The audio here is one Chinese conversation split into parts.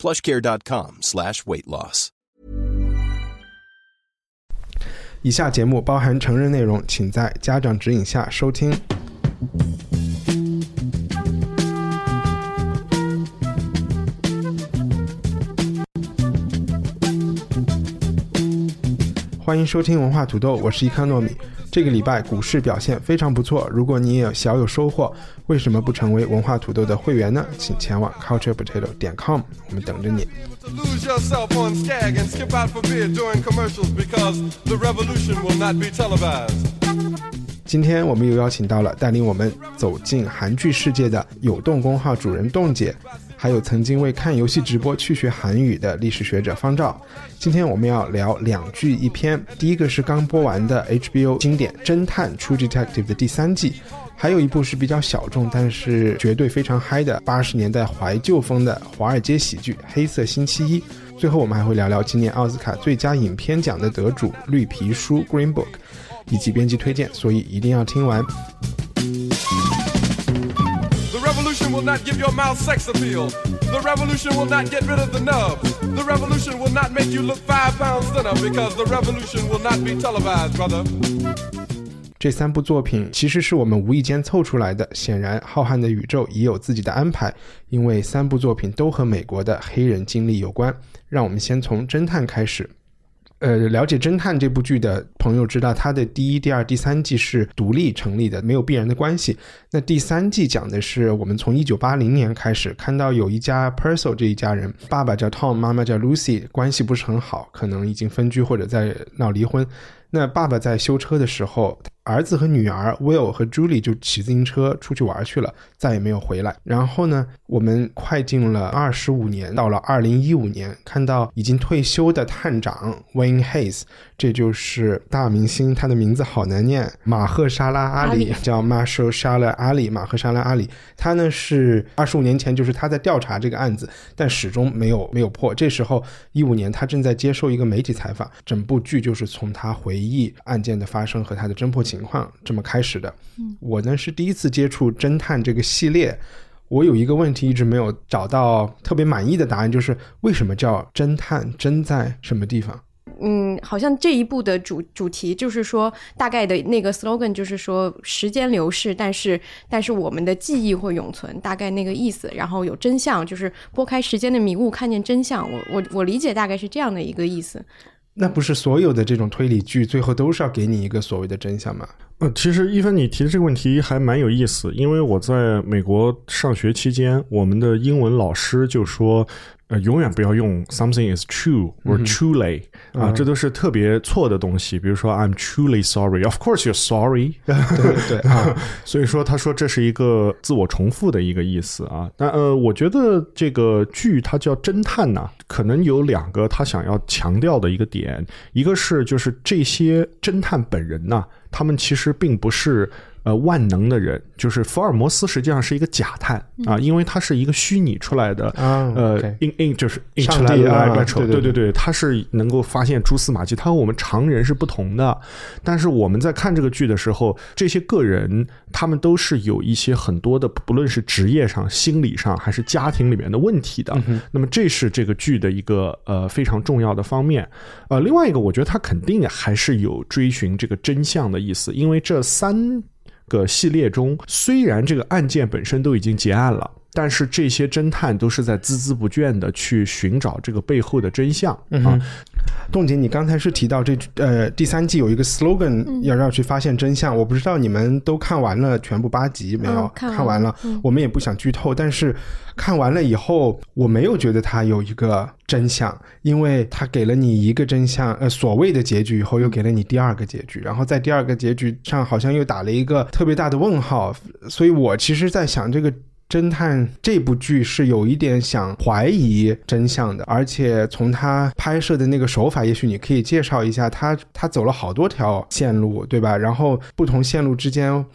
plushcare.com slash weight loss. 以下节目包含成人内容，请在家长指引下收听。欢迎收听文化土豆，我是伊康糯米。这个礼拜股市表现非常不错，如果你也小有收获，为什么不成为文化土豆的会员呢？请前往 culture potato 点 com，我们等着你。今天我们又邀请到了带领我们走进韩剧世界的有动工号主人洞姐。还有曾经为看游戏直播去学韩语的历史学者方照。今天我们要聊两剧一篇，第一个是刚播完的 HBO 经典《侦探 True Detective》的第三季，还有一部是比较小众但是绝对非常嗨的八十年代怀旧风的华尔街喜剧《黑色星期一》。最后我们还会聊聊今年奥斯卡最佳影片奖的得主《绿皮书》（Green Book）。以及编辑推荐，所以一定要听完。Will not give your mouth sex appeal. The revolution will not get rid of the nub. The revolution will not make you look five pounds thinner because the revolution will not be televised, brother. 这三部作品其实是我们无意间凑出来的，显然浩瀚的宇宙已有自己的安排，因为三部作品都和美国的黑人经历有关。让我们先从侦探开始。呃，了解《侦探》这部剧的朋友知道，它的第一、第二、第三季是独立成立的，没有必然的关系。那第三季讲的是我们从一九八零年开始看到有一家 Purcell 这一家人，爸爸叫 Tom，妈妈叫 Lucy，关系不是很好，可能已经分居或者在闹离婚。那爸爸在修车的时候，儿子和女儿 Will 和 Julie 就骑自行车出去玩去了，再也没有回来。然后呢，我们快进了二十五年，到了二零一五年，看到已经退休的探长 Wayne Hayes，这就是大明星，他的名字好难念，马赫沙拉阿里，叫 Marshall Shala Ali，马赫沙拉阿里。他呢是二十五年前，就是他在调查这个案子，但始终没有没有破。这时候一五年，他正在接受一个媒体采访，整部剧就是从他回忆案件的发生和它的侦破情况这么开始的。我呢是第一次接触侦探这个系列。我有一个问题一直没有找到特别满意的答案，就是为什么叫侦探？侦在什么地方？嗯，好像这一部的主主题就是说，大概的那个 slogan 就是说，时间流逝，但是但是我们的记忆会永存，大概那个意思。然后有真相，就是拨开时间的迷雾，看见真相。我我我理解大概是这样的一个意思。那不是所有的这种推理剧最后都是要给你一个所谓的真相吗？呃，其实一帆，你提的这个问题还蛮有意思，因为我在美国上学期间，我们的英文老师就说，呃，永远不要用 something is true or truly 啊，这都是特别错的东西。比如说 I'm truly sorry，of course you're sorry，对对对。啊，所以说他说这是一个自我重复的一个意思啊。那呃，我觉得这个剧它叫侦探呐、可能有两个他想要强调的一个点，一个是就是这些侦探本人呐、他们其实并不是呃万能的人，就是福尔摩斯实际上是一个假探啊，因为他是一个虚拟出来的，啊呃 OK，in in 就是 in 上帝啊 natural，对对对对对，他是能够发现蛛丝马迹，他和我们常人是不同的。但是我们在看这个剧的时候，这些个人他们都是有一些很多的，不论是职业上、心理上还是家庭里面的问题的。那么这是这个剧的一个呃非常重要的方面。呃，另外一个，我觉得他肯定还是有追寻这个真相的意思，因为这三个系列中，虽然这个案件本身都已经结案了。但是这些侦探都是在孜孜不倦的去寻找这个背后的真相。啊，冻姐，你刚才是提到这呃第三季有一个 slogan 要要去发现真相，我不知道你们都看完了全部八集没有？嗯看完完了，我们也不想剧透，但是看完了以后，我没有觉得它有一个真相，因为它给了你一个真相，呃所谓的结局以后，又给了你第二个结局，然后在第二个结局上好像又打了一个特别大的问号，所以我其实在想这个。侦探这部剧是有一点想怀疑真相的，而且从他拍摄的那个手法，也许你可以介绍一下他他走了好多条线路，对吧？然后不同线路之间。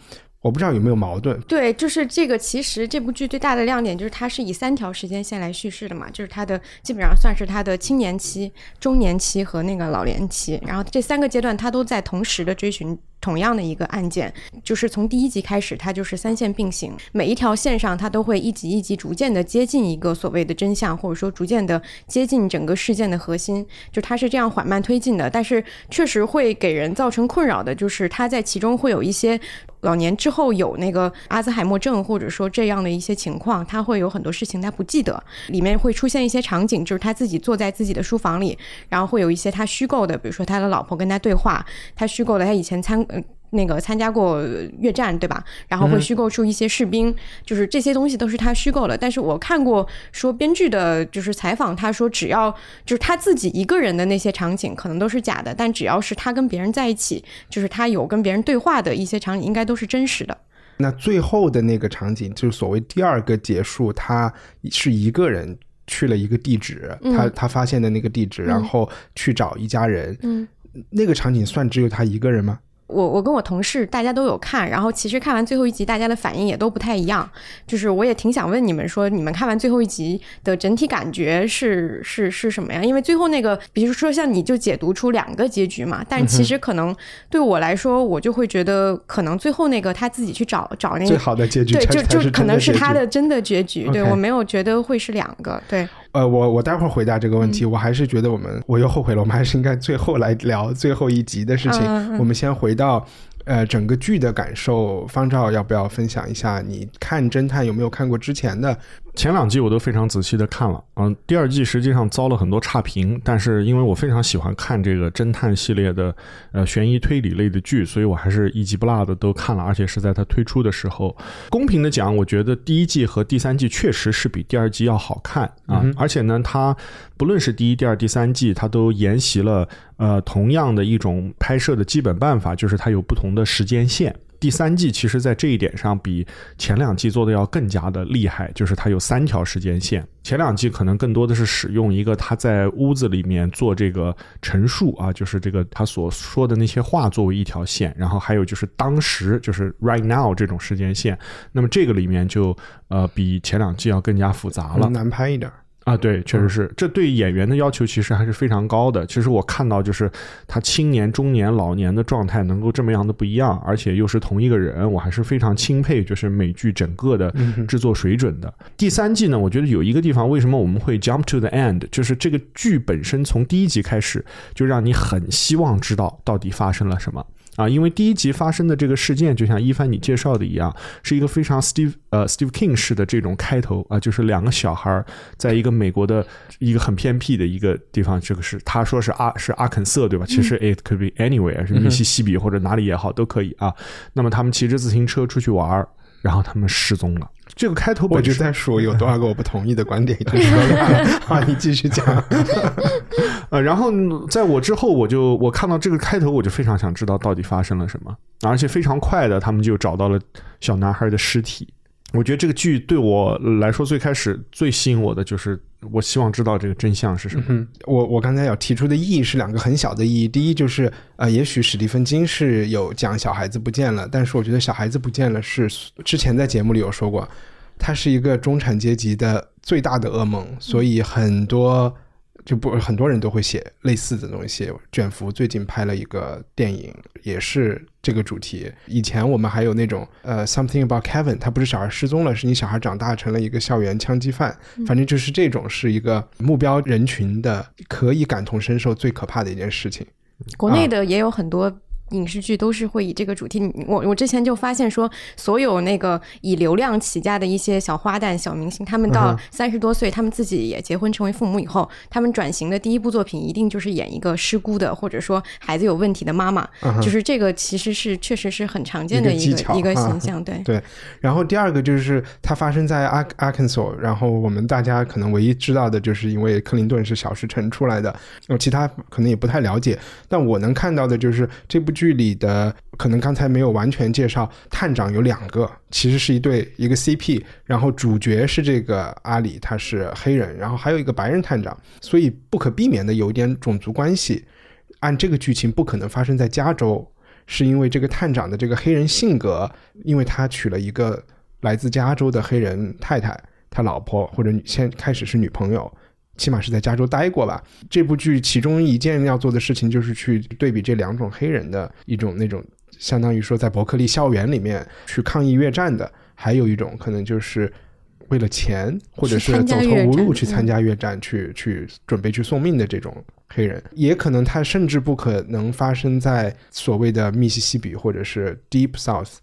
我不知道有没有矛盾。对，就是这个。其实这部剧最大的亮点就是它是以三条时间线来叙事的嘛，就是它的基本上算是它的青年期、中年期和那个老年期，然后这三个阶段它都在同时的追寻同样的一个案件。就是从第一集开始，它就是三线并行，每一条线上它都会一集一集逐渐的接近一个所谓的真相，或者说逐渐的接近整个事件的核心。就它是这样缓慢推进的，但是确实会给人造成困扰的，就是它在其中会有一些。老年之后有那个阿兹海默症，或者说这样的一些情况，他会有很多事情他不记得，里面会出现一些场景，就是他自己坐在自己的书房里，然后会有一些他虚构的，比如说他的老婆跟他对话，他虚构的他以前参。那个参加过越战，对吧？然后会虚构出一些士兵，就是这些东西都是他虚构的。但是我看过说编剧的，就是采访，他说只要就是他自己一个人的那些场景可能都是假的，但只要是他跟别人在一起，就是他有跟别人对话的一些场景，应该都是真实的。那最后的那个场景，就是所谓第二个结束，他是一个人去了一个地址，他他发现的那个地址，然后去找一家人。嗯，那个场景算只有他一个人吗？我我跟我同事大家都有看，然后其实看完最后一集，大家的反应也都不太一样。就是我也挺想问你们说，你们看完最后一集的整体感觉是是是什么呀？因为最后那个，比如说像你就解读出两个结局嘛，但其实可能对我来说，我就会觉得可能最后那个他自己去找找那个最好的结局，对，就就可能是他的真的结局。对我没有觉得会是两个，对。呃，我我待会儿回答这个问题，我还是觉得我们我又后悔了，我们还是应该最后来聊最后一集的事情。我们先回到。呃，整个剧的感受，方照要不要分享一下？你看侦探有没有看过之前的？前两季我都非常仔细的看了，嗯，第二季实际上遭了很多差评，但是因为我非常喜欢看这个侦探系列的，呃，悬疑推理类的剧，所以我还是一集不落的都看了，而且是在它推出的时候。公平的讲，我觉得第一季和第三季确实是比第二季要好看啊，而且呢，它不论是第一、第二、第三季，它都沿袭了呃同样的一种拍摄的基本办法，就是它有不同的时间线。第三季其实，在这一点上比前两季做的要更加的厉害，就是它有三条时间线。前两季可能更多的是使用一个他在屋子里面做这个陈述啊，就是这个他所说的那些话作为一条线，然后还有就是当时就是 right now 这种时间线。那么这个里面就呃比前两季要更加复杂了，难拍一点。啊，对，确实是，这对演员的要求其实还是非常高的。其实我看到就是他青年、中年、老年的状态能够这么样的不一样，而且又是同一个人，我还是非常钦佩，就是美剧整个的制作水准的。第三季呢，我觉得有一个地方，为什么我们会 jump to the end，就是这个剧本身从第一集开始就让你很希望知道到底发生了什么。啊，因为第一集发生的这个事件，就像一帆你介绍的一样，是一个非常 Steve 呃 Steve King 式的这种开头啊，就是两个小孩在一个美国的一个很偏僻的一个地方，这个是他说是阿是阿肯色对吧？其实 it could be anywhere，是密西西比或者哪里也好都可以啊。那么他们骑着自行车出去玩，然后他们失踪了。这个开头我就在说有多少个我不同意的观点已经说了 啊，你继续讲。呃，然后在我之后，我就我看到这个开头，我就非常想知道到底发生了什么，而且非常快的，他们就找到了小男孩的尸体。我觉得这个剧对我来说最开始最吸引我的就是，我希望知道这个真相是什么。嗯我我刚才要提出的意义是两个很小的意义，第一就是呃，也许史蒂芬金是有讲小孩子不见了，但是我觉得小孩子不见了是之前在节目里有说过，他是一个中产阶级的最大的噩梦，所以很多。就不很多人都会写类似的东西。卷福最近拍了一个电影，也是这个主题。以前我们还有那种呃，Something About Kevin，他不是小孩失踪了，是你小孩长大成了一个校园枪击犯。反正就是这种是一个目标人群的可以感同身受最可怕的一件事情。国内的也有很多。影视剧都是会以这个主题。我我之前就发现说，所有那个以流量起家的一些小花旦、小明星，他们到三十多岁，他们自己也结婚成为父母以后，他们转型的第一部作品一定就是演一个失孤的，或者说孩子有问题的妈妈。就是这个其实是确实是很常见的一个一个形象。对对。然后第二个就是它发生在阿阿肯索，然后我们大家可能唯一知道的就是因为克林顿是小石城出来的，其他可能也不太了解。但我能看到的就是这部。剧里的可能刚才没有完全介绍，探长有两个，其实是一对一个 CP，然后主角是这个阿里，他是黑人，然后还有一个白人探长，所以不可避免的有一点种族关系。按这个剧情不可能发生在加州，是因为这个探长的这个黑人性格，因为他娶了一个来自加州的黑人太太，他老婆或者女先开始是女朋友。起码是在加州待过吧。这部剧其中一件要做的事情就是去对比这两种黑人的一种那种，相当于说在伯克利校园里面去抗议越战的，还有一种可能就是为了钱或者是走投无路去参加越战，去去准备去送命的这种黑人，也可能他甚至不可能发生在所谓的密西西比或者是 Deep South。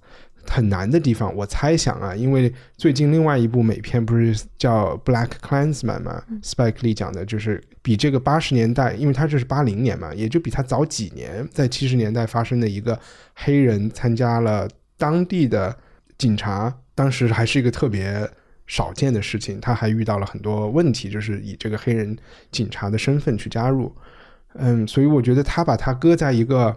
很难的地方，我猜想啊，因为最近另外一部美片不是叫《Black Klansman》嘛，Spike Lee 讲的就是比这个八十年代，因为他这是八零年嘛，也就比他早几年，在七十年代发生的一个黑人参加了当地的警察，当时还是一个特别少见的事情，他还遇到了很多问题，就是以这个黑人警察的身份去加入，嗯，所以我觉得他把他搁在一个。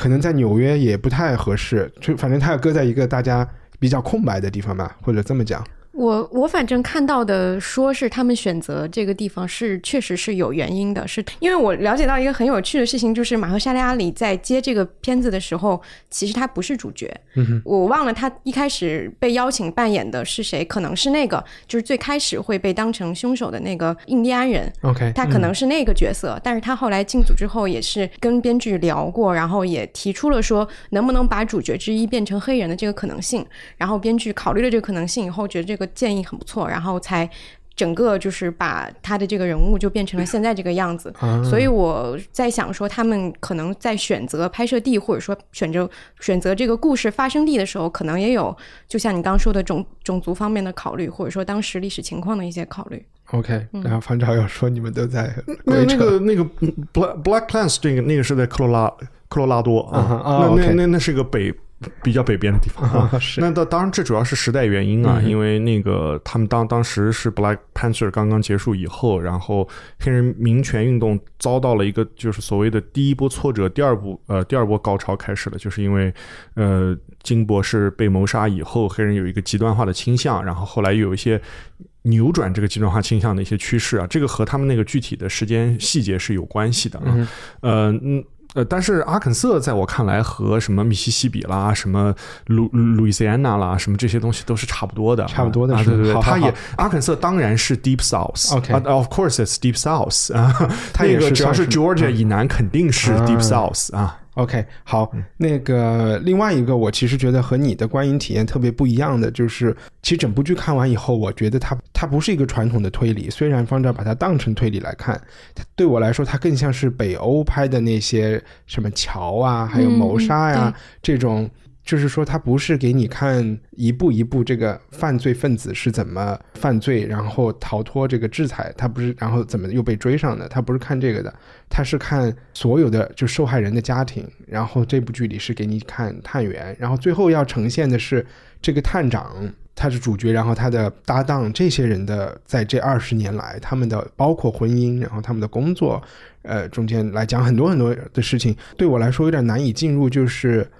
可能在纽约也不太合适，就反正他要搁在一个大家比较空白的地方吧，或者这么讲。我我反正看到的说是他们选择这个地方是确实是有原因的，是因为我了解到一个很有趣的事情，就是马赫沙利阿里在接这个片子的时候，其实他不是主角。嗯我忘了他一开始被邀请扮演的是谁，可能是那个就是最开始会被当成凶手的那个印第安人。OK，他可能是那个角色，但是他后来进组之后也是跟编剧聊过，然后也提出了说能不能把主角之一变成黑人的这个可能性，然后编剧考虑了这个可能性以后，觉得这个。建议很不错，然后才整个就是把他的这个人物就变成了现在这个样子。所以我在想说，他们可能在选择拍摄地，或者说选择选择这个故事发生地的时候，可能也有就像你刚刚说的种种族方面的考虑，或者说当时历史情况的一些考虑。OK，然后方照要说你们都在那那个那个 Black Black Clans 这个那个是在科罗拉科罗拉多啊，那那那那是个北。比较北边的地方，那当当然这主要是时代原因啊，因为那个他们当当时是 Black Panther 刚刚结束以后，然后黑人民权运动遭到了一个就是所谓的第一波挫折，第二波呃第二波高潮开始了，就是因为呃金博士被谋杀以后，黑人有一个极端化的倾向，然后后来又有一些扭转这个极端化倾向的一些趋势啊，这个和他们那个具体的时间细节是有关系的啊，呃嗯。呃，但是阿肯色在我看来和什么密西西比啦、什么路路易斯安那啦、什么这些东西都是差不多的，差不多的，对对对，它也阿肯色当然是 Deep South，OK，Of course it's Deep South 啊，他那个只要是 Georgia 以南肯定是 Deep South 啊。OK，好，那个另外一个，我其实觉得和你的观影体验特别不一样的，就是其实整部剧看完以后，我觉得它它不是一个传统的推理，虽然方丈把它当成推理来看，它对我来说，它更像是北欧拍的那些什么桥啊，还有谋杀呀这种。就是说，他不是给你看一步一步这个犯罪分子是怎么犯罪，然后逃脱这个制裁，他不是，然后怎么又被追上的，他不是看这个的，他是看所有的就受害人的家庭，然后这部剧里是给你看探员，然后最后要呈现的是这个探长他是主角，然后他的搭档这些人的在这二十年来他们的包括婚姻，然后他们的工作，呃，中间来讲很多很多的事情，对我来说有点难以进入，就是。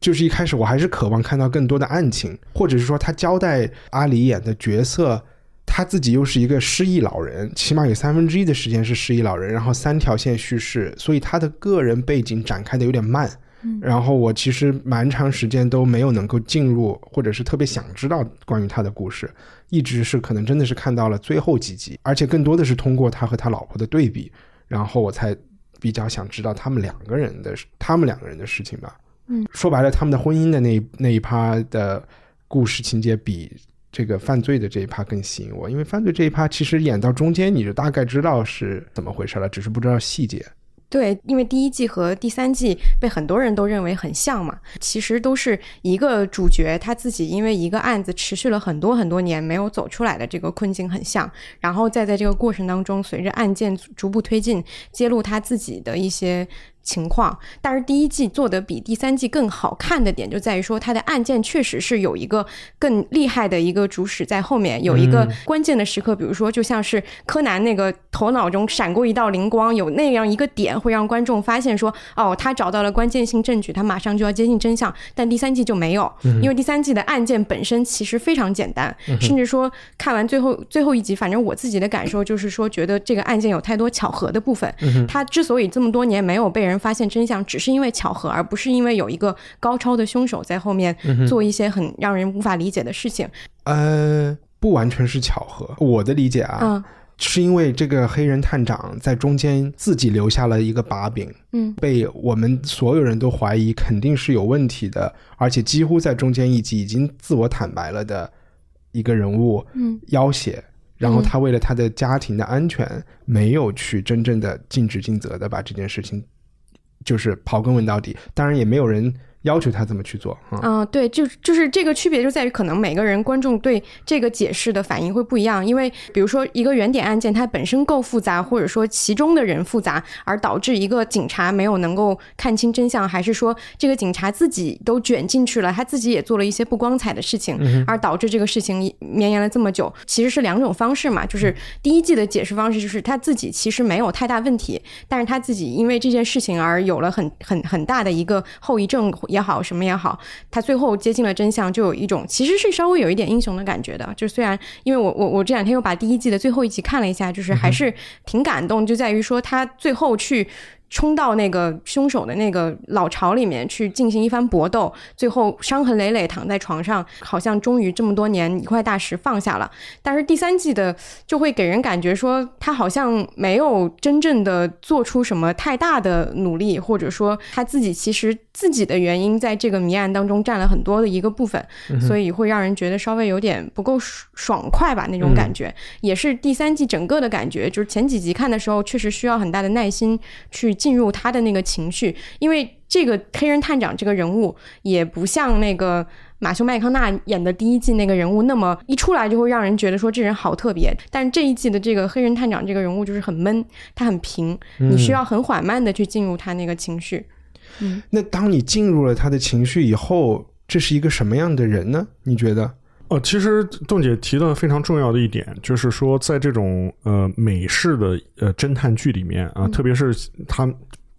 就是一开始我还是渴望看到更多的案情，或者是说他交代阿里演的角色，他自己又是一个失忆老人，起码有三分之一的时间是失忆老人，然后三条线叙事，所以他的个人背景展开的有点慢。然后我其实蛮长时间都没有能够进入，或者是特别想知道关于他的故事，一直是可能真的是看到了最后几集，而且更多的是通过他和他老婆的对比，然后我才比较想知道他们两个人的他们两个人的事情吧。嗯，说白了，他们的婚姻的那那一趴的故事情节比这个犯罪的这一趴更吸引我，因为犯罪这一趴其实演到中间你就大概知道是怎么回事了，只是不知道细节。对，因为第一季和第三季被很多人都认为很像嘛，其实都是一个主角他自己因为一个案子持续了很多很多年没有走出来的这个困境很像，然后再在这个过程当中，随着案件逐步推进，揭露他自己的一些。情况。但是第一季做的比第三季更好看的点就在于说，它的案件确实是有一个更厉害的一个主使在后面，有一个关键的时刻，比如说就像是柯南那个头脑中闪过一道灵光，有那样一个点会让观众发现说，哦，他找到了关键性证据，他马上就要接近真相。但第三季就没有，因为第三季的案件本身其实非常简单，甚至说看完最后最后一集，反正我自己的感受就是说，觉得这个案件有太多巧合的部分。他之所以这么多年没有被人发现真相，只是因为巧合，而不是因为有一个高超的凶手在后面做一些很让人无法理解的事情。呃，不完全是巧合，我的理解啊，嗯。是因为这个黑人探长在中间自己留下了一个把柄，嗯。被我们所有人都怀疑肯定是有问题的，而且几乎在中间一集已经自我坦白了的一个人物嗯。要挟，然后他为了他的家庭的安全，没有去真正的尽职尽责的把这件事情就是刨根问到底，当然也没有人要求他这么去做啊。嗯，对，就就是这个区别就在于，可能每个人观众对这个解释的反应会不一样。因为比如说一个原点案件，它本身够复杂，或者说其中的人复杂，而导致一个警察没有能够看清真相，还是说这个警察自己都卷进去了，他自己也做了一些不光彩的事情，而导致这个事情绵延了这么久，其实是两种方式嘛。就是第一季的解释方式，就是他自己其实没有太大问题，但是他自己因为这件事情而有了很很很大的一个后遗症也好，什么也好，他最后接近了真相，就有一种其实是稍微有一点英雄的感觉的。就虽然因为我我我这两天又把第一季的最后一集看了一下，就是还是挺感动，就在于说他最后去。冲到那个凶手的那个老巢里面去进行一番搏斗，最后伤痕累累躺在床上，好像终于这么多年一块大石放下了。但是第三季的就会给人感觉说，他好像没有真正的做出什么太大的努力，或者说他自己其实自己的原因在这个谜案当中占了很多的一个部分，所以会让人觉得稍微有点不够爽爽快吧那种感觉，也是第三季整个的感觉。就是前几集看的时候，确实需要很大的耐心去进入他的那个情绪，因为这个黑人探长这个人物也不像那个。马修麦康纳演的第一季那个人物，那么一出来就会让人觉得说这人好特别。但是这一季的这个黑人探长这个人物就是很闷，他很平，你需要很缓慢的去进入他那个情绪。嗯那当你进入了他的情绪以后，这是一个什么样的人呢？你觉得？哦，其实邓姐提到非常重要的一点，就是说，在这种呃美式的呃侦探剧里面啊，特别是它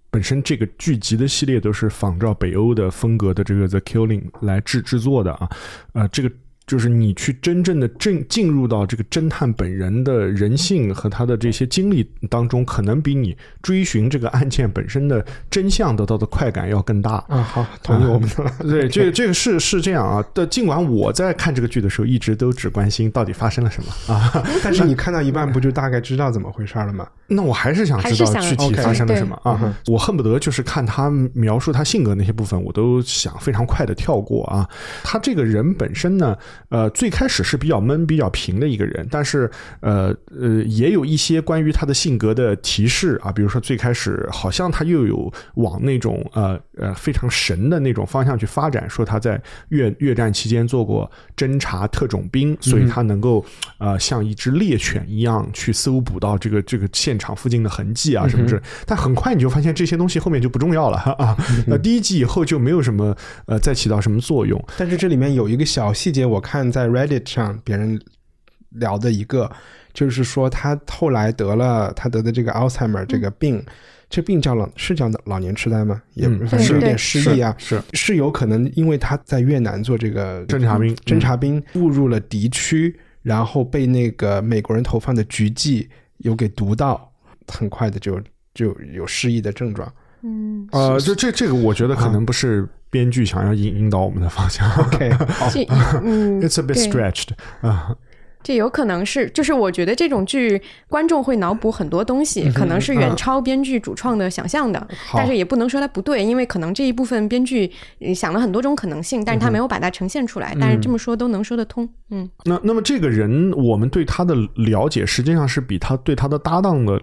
本身这个剧集的系列都是仿照北欧的风格的这个《The Killing》来制制作的啊，呃，这个就是你去真正的进进入到这个侦探本人的人性和他的这些经历当中，可能比你追寻这个案件本身的真相得到的快感要更大。啊，好，同意我们的了。对，这个这个是是这样啊。但尽管我在看这个剧的时候，一直都只关心到底发生了什么啊，但是你看到一半，不就大概知道怎么回事了吗？那我还是想知道具体发生了什么对啊。我恨不得就是看他描述他性格那些部分，我都想非常快的跳过啊。他这个人本身呢，呃，最开始是比较闷、比较平的一个人，但是呃呃，也有一些关于他的性格的提示啊，比如说最开始好像他又有往那种呃呃非常神的那种方向去发展，说他在越越战期间做过侦察特种兵，所以他能够呃像一只猎犬一样去搜捕到这个这个现场附近的痕迹啊什么之类。但很快你就发现这些东西后面就不重要了啊。那第一季以后就没有什么呃再起到什么作用。但是这里面有一个小细节，我看在 Reddit 上别人聊的一个，就是说他后来得了他得的这个 Alzheimer 这个病，这病叫老是叫老年痴呆吗？也嗯反正是有点失忆啊，是是。有可能因为他在越南做这个侦察兵侦察兵误入了敌区，然后被那个美国人投放的菊剂有给毒到，很快的就就有失忆的症状。嗯，呃，这这这个我觉得可能不是编剧想要引引导我们的方向。OK，好，嗯，It's a bit stretched 啊。这有可能是，就是我觉得这种剧观众会脑补很多东西，可能是远超编剧主创的想象的，好。但是也不能说它不对，因为可能这一部分编剧呃想了很多种可能性，但是他没有把它呈现出来，但是这么说都能说得通，嗯。那那么这个人，我们对他的了解实际上是比他对他的搭档的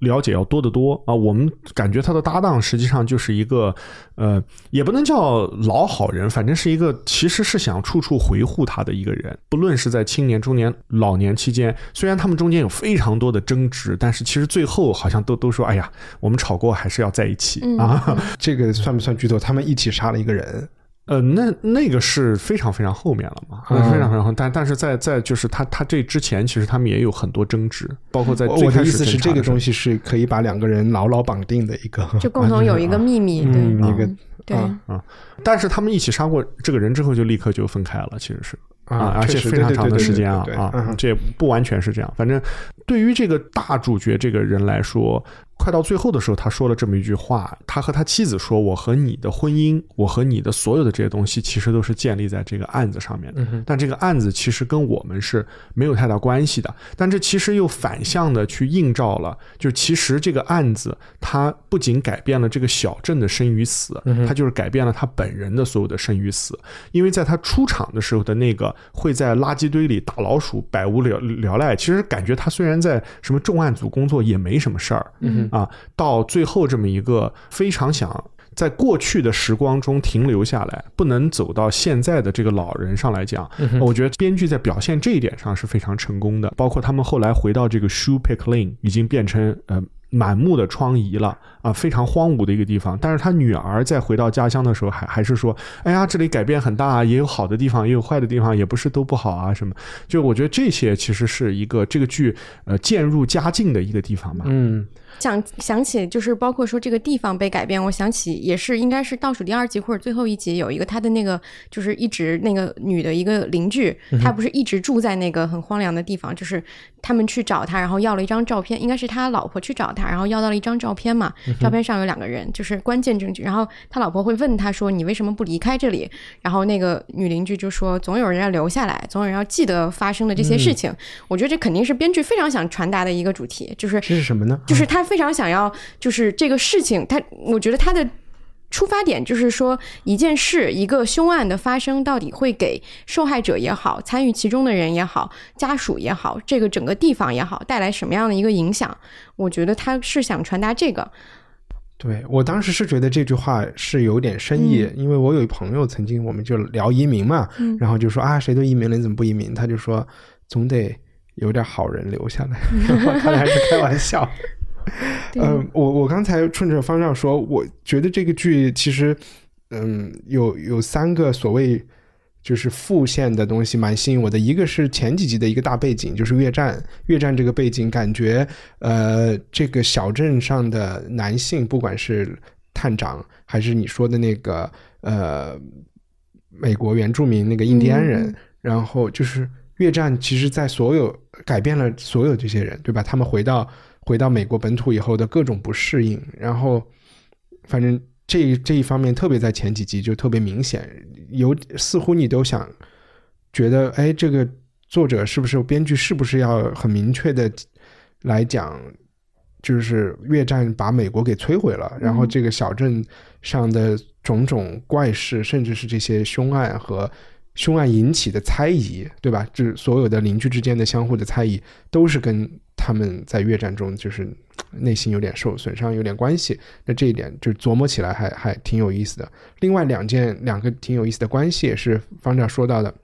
了解要多得多啊。我们感觉他的搭档实际上就是一个，呃，也不能叫老好人，反正是一个其实是想处处维护他的一个人。不论是在青年、中年、老年期间，虽然他们中间有非常多的争执，但是其实最后好像都都说，哎呀，我们吵过还是要在一起啊。这个算不算剧透？他们一起杀了一个人。呃，那那个是非常非常后面了嘛，嗯非常非常后，但但是在在就是他他这之前，其实他们也有很多争执，包括在我最开始我的意思是，这个东西，是可以把两个人牢牢绑定的一个，就共同有一个秘密，嗯，对一个对。啊但是他们一起杀过这个人之后，就立刻就分开了，其实是。啊，而且非常长的时间啊啊嗯，这也不完全是这样。反正对于这个大主角这个人来说，快到最后的时候，他说了这么一句话：他和他妻子说，我和你的婚姻，我和你的所有的这些东西，其实都是建立在这个案子上面的。但这个案子其实跟我们是没有太大关系的。但这其实又反向的去映照了，就其实这个案子它不仅改变了这个小镇的生与死，它就是改变了他本人的所有的生与死。因为在他出场的时候的那个会在垃圾堆里打老鼠、百无聊聊赖，其实感觉他虽然在什么重案组工作也没什么事儿，嗯啊，到最后这么一个非常想。在过去的时光中停留下来，不能走到现在的这个老人上来讲，我觉得编剧在表现这一点上是非常成功的。包括他们后来回到这个 Shoe Pick Lane，已经变成呃满目的疮痍了啊，非常荒芜的一个地方。但是他女儿在回到家乡的时候还，还是说，哎呀，这里改变很大啊，也有好的地方，也有坏的地方，也不是都不好啊什么。就我觉得这些其实是一个这个剧呃渐入佳境的一个地方吧。嗯想想起就是包括说这个地方被改变，我想起也是应该是倒数第二集或者最后一集有一个他的那个就是一直那个女的一个邻居，她不是一直住在那个很荒凉的地方，就是他们去找他，然后要了一张照片，应该是他老婆去找他，然后要到了一张照片嘛，照片上有两个人，就是关键证据。然后他老婆会问他说：“你为什么不离开这里？”然后那个女邻居就说：“总有人要留下来，总有人要记得发生的这些事情。我觉得这肯定是编剧非常想传达的一个主题，就是这是什么呢？就是他非常想要，就是这个事情，他我觉得他的出发点就是说，一件事、一个凶案的发生，到底会给受害者也好、参与其中的人也好、家属也好、这个整个地方也好，带来什么样的一个影响？我觉得他是想传达这个。对我当时是觉得这句话是有点深意，因为我有一朋友曾经我们就聊移民嘛，然后就说啊，谁都移民了，你怎么不移民？他就说总得有点好人留下来，我看来还是开玩笑。对呃，我我刚才顺着方向说，我觉得这个剧其实，嗯，有有三个所谓就是副线的东西蛮吸引我的。一个是前几集的一个大背景，就是越战，越战这个背景，感觉呃，这个小镇上的男性，不管是探长还是你说的那个呃美国原住民那个印第安人，嗯然后就是越战，其实在所有改变了所有这些人，对吧？他们回到回到美国本土以后的各种不适应，然后反正这这一方面特别在前几集就特别明显，有似乎你都想觉得，哎，这个作者是不是编剧是不是要很明确的来讲，就是越战把美国给摧毁了，然后这个小镇上的种种怪事，甚至是这些凶案和凶案引起的猜疑，对吧？这所有的邻居之间的相互的猜疑，都是跟他们在越战中就是 内心有点受损伤有点关系。那这一点就琢磨起来还还挺有意思的。另外两件两个挺有意思的关系也是方丈说到的。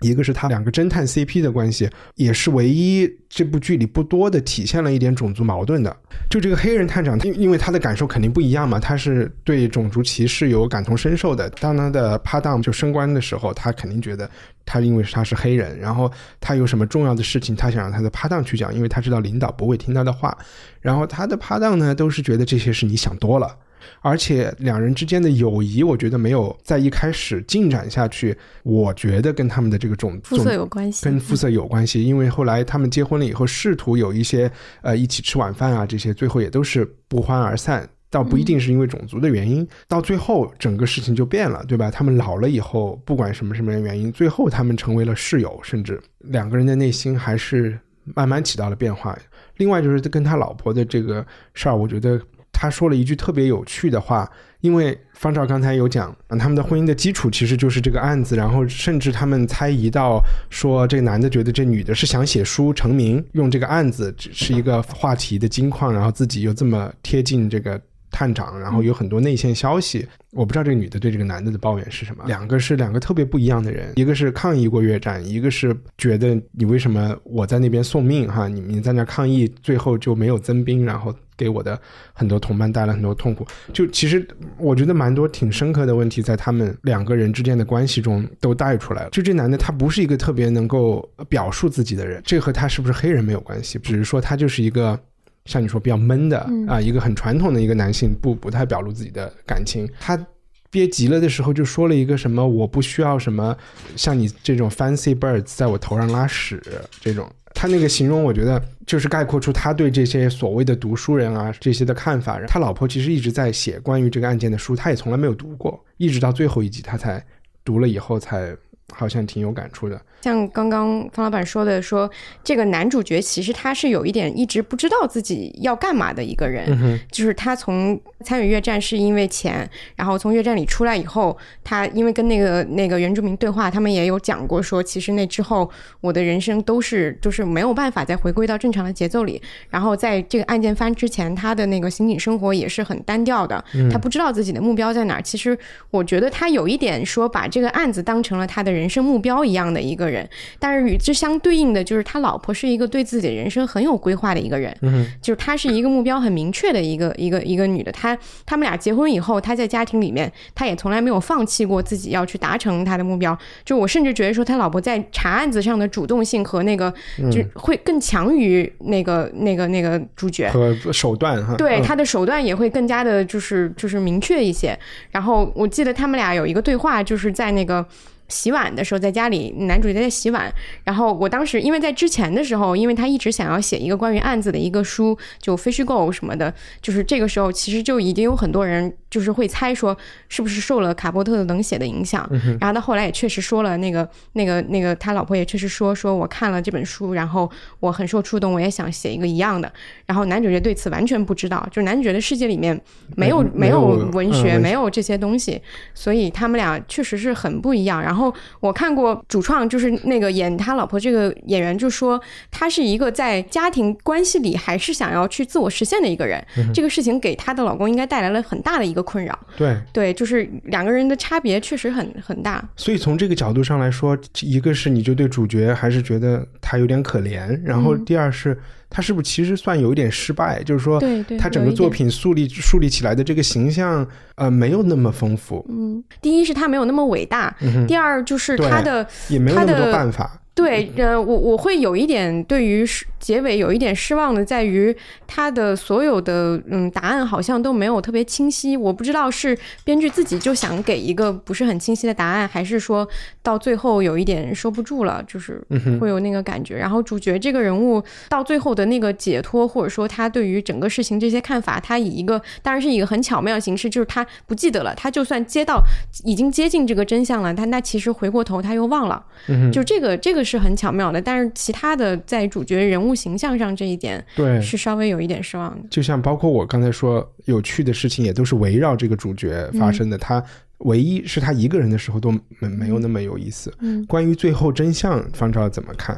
一个是他两个侦探 CP 的关系，也是唯一这部剧里不多的体现了一点种族矛盾的。就这个黑人探长，因因为他的感受肯定不一样嘛，他是对种族歧视有感同身受的。当他的拍档就升官的时候，他肯定觉得他因为他是黑人，然后他有什么重要的事情，他想让他的拍档去讲，因为他知道领导不会听他的话。然后他的拍档呢，都是觉得这些是你想多了。而且两人之间的友谊，我觉得没有在一开始进展下去。我觉得跟他们的这个种肤色种有关系，跟肤色有关系，因为后来他们结婚了以后，试图有一些呃一起吃晚饭啊，这些最后也都是不欢而散。倒不一定是因为种族的原因，到最后整个事情就变了，对吧？他们老了以后，不管什么什么原因，最后他们成为了室友，甚至两个人的内心还是慢慢起到了变化。另外就是跟他老婆的这个事儿，我觉得他说了一句特别有趣的话，因为方照刚才有讲，他们的婚姻的基础其实就是这个案子，然后甚至他们猜疑到说，这个男的觉得这女的是想写书成名，用这个案子只是一个话题的金矿，然后自己又这么贴近这个。探长，然后有很多内线消息，我不知道这个女的对这个男的的抱怨是什么。两个是两个特别不一样的人，一个是抗议过越战，一个是觉得你为什么我在那边送命哈，你你在那抗议，最后就没有增兵，然后给我的很多同伴带来很多痛苦。就其实我觉得蛮多挺深刻的问题在他们两个人之间的关系中都带出来了。就这男的他不是一个特别能够表述自己的人，这和他是不是黑人没有关系，只是说他就是一个。像你说比较闷的啊，一个很传统的一个男性，不不太表露自己的感情。他憋急了的时候就说了一个什么，我不需要什么像你这种 fancy birds 在我头上拉屎这种。他那个形容，我觉得就是概括出他对这些所谓的读书人啊这些的看法。他老婆其实一直在写关于这个案件的书，他也从来没有读过，一直到最后一集他才读了以后才好像挺有感触的。像刚刚方老板说的，说这个男主角其实他是有一点一直不知道自己要干嘛的一个人，就是他从参与越战是因为钱，然后从越战里出来以后，他因为跟那个那个原住民对话，他们也有讲过说，其实那之后我的人生都是就是没有办法再回归到正常的节奏里。然后在这个案件发生之前，他的那个刑警生活也是很单调的，他不知道自己的目标在哪儿。其实我觉得他有一点说把这个案子当成了他的人生目标一样的一个。人，但是与之相对应的就是他老婆是一个对自己的人生很有规划的一个人，嗯，就是他是一个目标很明确的一个 一个一个女的。他他们俩结婚以后，他在家庭里面，他也从来没有放弃过自己要去达成他的目标。就我甚至觉得说，他老婆在查案子上的主动性和那个就会更强于那个那个那个主角和手段哈，对他的手段也会更加的就是就是明确一些。然后我记得他们俩有一个对话，就是在那个。洗碗的时候，在家里，男主角在洗碗。然后我当时，因为在之前的时候，因为他一直想要写一个关于案子的一个书，就 Fish Go 什么的，就是这个时候，其实就已经有很多人就是会猜说，是不是受了卡波特的冷血的影响。然后他后来也确实说了，那个、那个、那个，他老婆也确实说，说我看了这本书，然后我很受触动，我也想写一个一样的。然后男主角对此完全不知道，就是男主角的世界里面没有没有文学，没有这些东西，所以他们俩确实是很不一样。然后。然后我看过主创，就是那个演他老婆这个演员，就说他是一个在家庭关系里还是想要去自我实现的一个人。这个事情给他的老公应该带来了很大的一个困扰。对对，就是两个人的差别确实很很大。所以从这个角度上来说，一个是你就对主角还是觉得他有点可怜，然后第二是。他是不是其实算有一点失败？就是说，他整个作品树立树立起来的这个形象，呃，没有那么丰富。嗯，第一是他没有那么伟大，第二就是他的也没有那么多办法。对，呃，我我会有一点对于结尾有一点失望的，在于他的所有的嗯答案好像都没有特别清晰。我不知道是编剧自己就想给一个不是很清晰的答案，还是说到最后有一点收不住了，就是会有那个感觉。然后主角这个人物到最后的那个解脱，或者说他对于整个事情这些看法，他以一个当然是以一个很巧妙的形式，就是他不记得了，他就算接到已经接近这个真相了，他那其实回过头他又忘了，就这个这个。是很巧妙的，但是其他的在主角人物形象上这一点，对是稍微有一点失望的。就像包括我刚才说，有趣的事情也都是围绕这个主角发生的。他唯一是他一个人的时候都没没有那么有意思。嗯，关于最后真相，方超怎么看？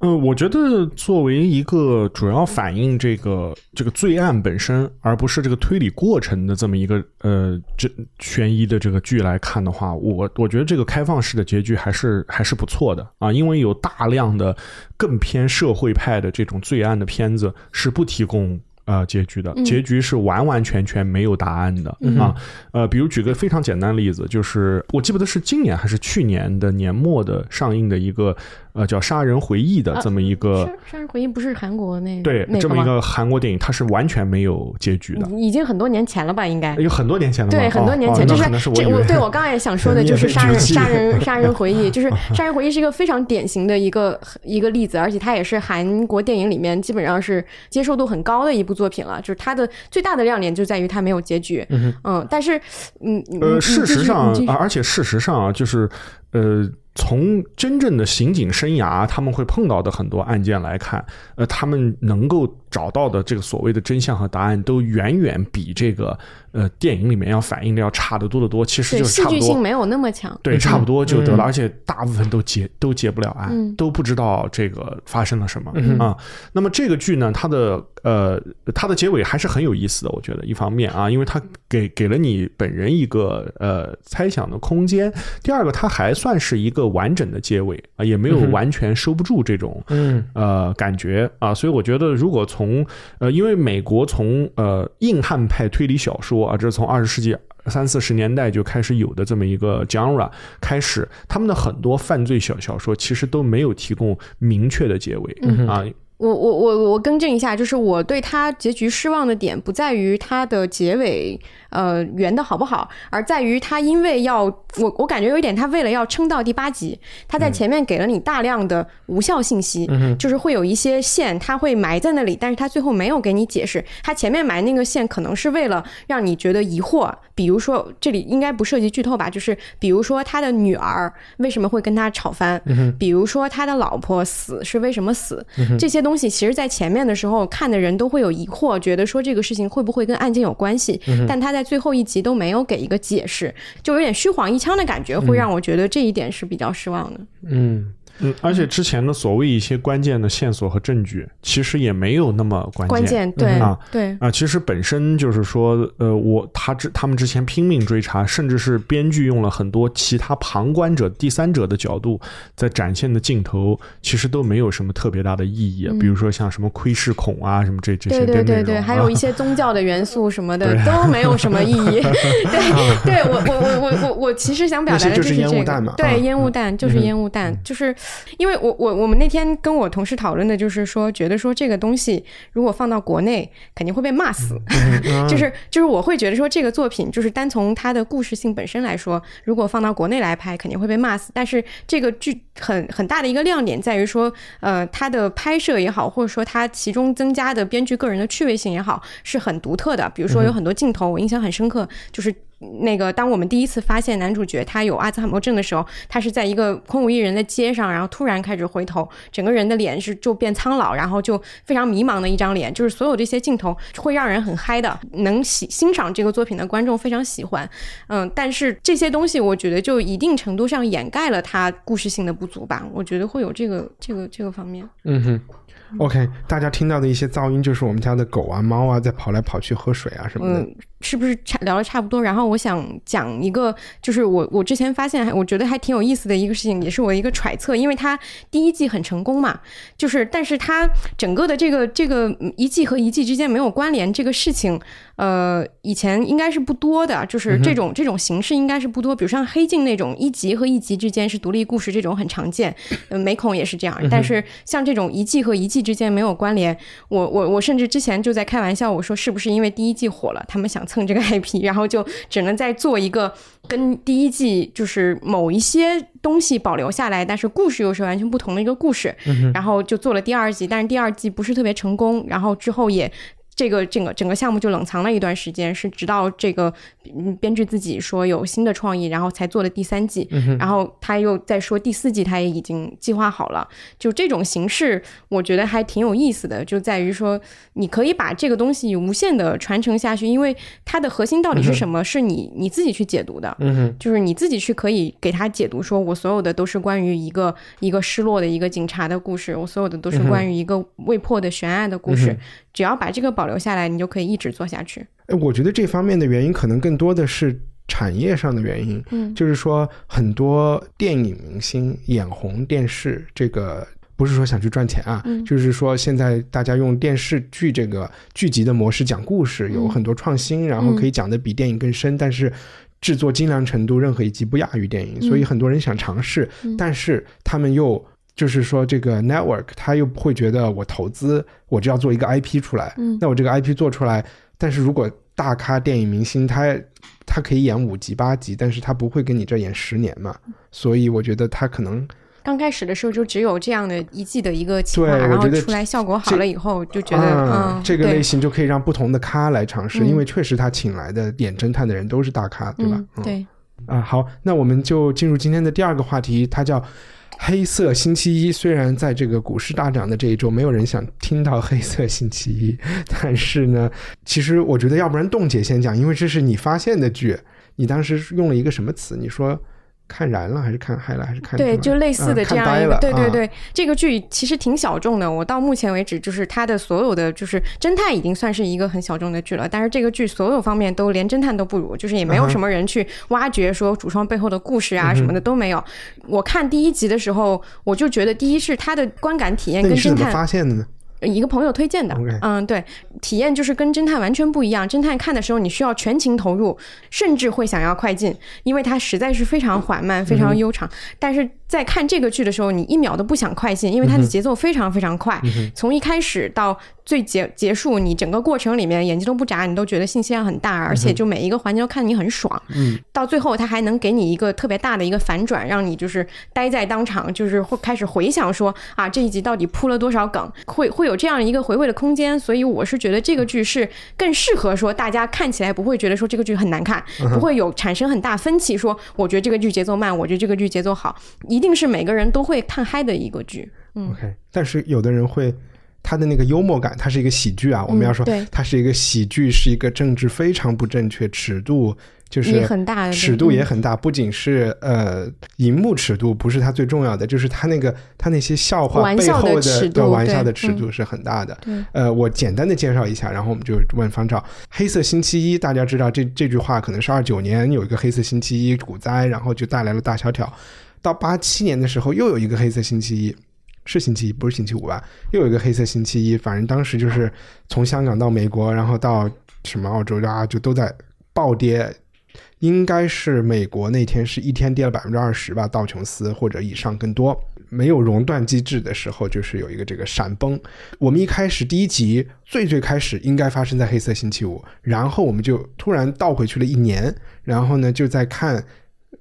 嗯，我觉得作为一个主要反映这个这个罪案本身，而不是这个推理过程的这么一个呃这悬疑的这个剧来看的话，我我觉得这个开放式的结局还是还是不错的啊，因为有大量的更偏社会派的这种罪案的片子是不提供。呃，结局的结局是完完全全没有答案的啊。呃，比如举个非常简单的例子，就是我记不得是今年还是去年的年末的上映的一个呃叫《杀人回忆》的这么一个《杀人回忆》，不是韩国那对这么一个韩国电影，它是完全没有结局的，已经很多年前了吧？应该有很多年前了，对，很多年前就是这我对我刚才也想说的 就是《杀人杀 人杀人回忆》，就是《杀人回忆》是一个非常典型的一个一个例子，而且它也是韩国电影里面基本上是接受度很高的一部。作品了，就是它的最大的亮点就在于它没有结局。嗯，但是，嗯，呃，事实上，而且事实上啊，就是呃，从真正的刑警生涯，他们会碰到的很多案件来看，呃，他们能够找到的这个所谓的真相和答案，都远远比这个呃电影里面要反映的要差得多得多。其实，就是差不多戏剧性。没有那么强。对，差不多就得了，嗯而且大部分都结都结不了案，嗯都不知道这个发生了什么、嗯啊。那么这个剧呢，它的呃它的结尾还是很有意思的，我觉得一方面啊，因为它给给了你本人一个呃猜想的空间；第二个，它还算是一个完整的结尾啊，也没有完全收不住这种嗯。呃感觉啊，所以我觉得如果从呃，因为美国从呃硬汉派推理小说啊，这是从二十世纪三四十年代就开始有的这么一个 genre 开始，他们的很多犯罪小小说其实都没有提供明确的结尾、嗯啊，我我我我更正一下，就是我对他结局失望的点不在于他的结尾呃圆的好不好，而在于他因为要我我感觉有一点，他为了要撑到第八集，他在前面给了你大量的无效信息，就是会有一些线他会埋在那里，但是他最后没有给你解释，他前面埋那个线可能是为了让你觉得疑惑，比如说这里应该不涉及剧透吧，就是比如说他的女儿为什么会跟他吵翻，比如说他的老婆死是为什么死，这些东西其实在前面的时候看的人都会有疑惑，觉得说这个事情会不会跟案件有关系，但他在最后一集都没有给一个解释，就有点虚晃一枪的感觉，会让我觉得这一点是比较失望的。嗯嗯，而且之前的所谓一些关键的线索和证据，其实也没有那么关键。关键对、啊对，啊，其实本身就是说，呃，我他之他们之前拼命追查，甚至是编剧用了很多其他旁观者、第三者的角度在展现的镜头，其实都没有什么特别大的意义。比如说像什么窥视孔啊，什么这这些嗯对对对对，还有一啊些宗教的元素什么的 都没有什么意义。对，对我我我我我我其实想表达的就是这个。烟雾弹嘛，啊。对，烟雾弹就是烟雾弹，就是因为我我我们那天跟我同事讨论的就是说，觉得说这个东西如果放到国内肯定会被骂死，就是就是我会觉得说这个作品就是单从它的故事性本身来说，如果放到国内来拍肯定会被骂死，但是这个剧很很大的一个亮点在于说，呃，它的拍摄也好，或者说它其中增加的编剧个人的趣味性也好，是很独特的。比如说有很多镜头我印象很深刻，就是。那个，当我们第一次发现男主角他有阿兹海默症的时候，他是在一个空无一人的街上，然后突然开始回头，整个人的脸是就变苍老，然后就非常迷茫的一张脸。就是所有这些镜头会让人很嗨的，能喜欣赏这个作品的观众非常喜欢。嗯，但是这些东西我觉得就一定程度上掩盖了它故事性的不足吧。我觉得会有这个这个这个方面。嗯哼。OK，大家听到的一些噪音就是我们家的狗啊、猫啊在跑来跑去喝水啊什么的。嗯，是不是差聊的差不多？然后我想讲一个，就是我我之前发现还我觉得还挺有意思的一个事情，也是我一个揣测，因为它第一季很成功嘛，就是但是它整个的这个这个嗯一季和一季之间没有关联这个事情，呃，以前应该是不多的，就是这种、这种形式应该是不多，比如像黑镜那种一集和一集之间是独立故事这种很常见，呃，美孔也是这样，但是像这种一季和一季之间没有关联，我我我甚至之前就在开玩笑，我说是不是因为第一季火了，他们想蹭这个 IP，然后就只能再做一个跟第一季就是某一些东西保留下来，但是故事又是完全不同的一个故事，然后就做了第二季，但是第二季不是特别成功，然后之后也。这个整个整个项目就冷藏了一段时间，是直到这个嗯编剧自己说有新的创意，然后才做的第三季。然后他又在说第四季，他也已经计划好了。就这种形式，我觉得还挺有意思的，就在于说你可以把这个东西无限的传承下去，因为它的核心到底是什么，是你你自己去解读的。嗯哼，就是你自己去可以给他解读，说我所有的都是关于一个一个失落的一个警察的故事，我所有的都是关于一个未破的悬案的故事。只要把这个保留下来，你就可以一直做下去。哎，我觉得这方面的原因可能更多的是产业上的原因，嗯就是说很多电影明星眼红电视这个。不是说想去赚钱啊，嗯就是说现在大家用电视剧这个剧集的模式讲故事，有嗯很多创新，然后可以讲的比电影更深，但是制作精良程度任何一集不亚于电影，所以很多人想尝试，嗯但是他们又就是说这个 network 他又不会觉得我投资我就要做一个 IP 出来，嗯那我这个 IP 做出来，但是如果大咖电影明星他他可以演五集八集，但是他不会跟你这演十年嘛，所以我觉得他可能刚开始的时候就只有这样的一季的一个企划，对我觉得然后出来效果好了以后，就觉得这个类型就可以让不同的咖来尝试，嗯因为确实他请来的演侦探的人都是大咖，对吧？嗯，对，啊。好，那我们就进入今天的第二个话题，它叫。黑色星期一虽然在这个股市大涨的这一周，没有人想听到黑色星期一，但是呢，其实我觉得要不然冻姐先讲，因为这是你发现的剧，你当时用了一个什么词？你说。看燃了还是看嗨了还是看对，就类似的这样一个，对对对，啊、这个剧其实挺小众的。我到目前为止，就是它的所有的就是侦探已经算是一个很小众的剧了，但是这个剧所有方面都连侦探都不如，就是也没有什么人去挖掘说主创背后的故事啊什么的都没有。我看第一集的时候，我就觉得第一是它的观感体验跟侦探发现的呢。一个朋友推荐的.嗯，对，体验就是跟侦探完全不一样。侦探看的时候，你需要全情投入，甚至会想要快进，因为它实在是非常缓慢、非常悠长。但是在看这个剧的时候，你一秒都不想快进，因为它的节奏非常非常快，从一开始到最结结束，你整个过程里面眼睛都不眨，你都觉得信息量很大，而且就每一个环节都看你很爽。嗯，到最后他还能给你一个特别大的一个反转，让你就是待在当场，就是会开始回想说啊这一集到底铺了多少梗，会会有这样一个回味的空间。所以我是觉得这个剧是更适合说大家看起来不会觉得说这个剧很难看，不会有产生很大分歧，说我觉得这个剧节奏慢，我觉得这个剧节奏好，一定是每个人都会看嗨的一个剧。嗯 OK，但是有的人会。他的那个幽默感，它是一个喜剧啊。我们要说，它是一个喜剧，是一个政治非常不正确，尺度就是很大，尺度也很大。不仅是呃，荧幕尺度不是它最重要的，就是它那个它那些笑话背后的玩笑的尺度是很大的。呃，我简单的介绍一下，然后我们就问方照。黑色星期一，大家知道这这句话可能是二九年有一个黑色星期一股灾，然后就带来了大萧条。到八七年的时候，又有一个黑色星期一。是星期一，不是星期五吧？又有一个黑色星期一，反正当时就是从香港到美国，然后到什么澳洲啊，就都在暴跌。应该是美国那天是一天跌了百分之二十吧，道琼斯或者以上更多。没有熔断机制的时候，就是有一个这个闪崩。我们一开始第一集最最开始应该发生在黑色星期五，然后我们就突然倒回去了一年，然后呢就在看，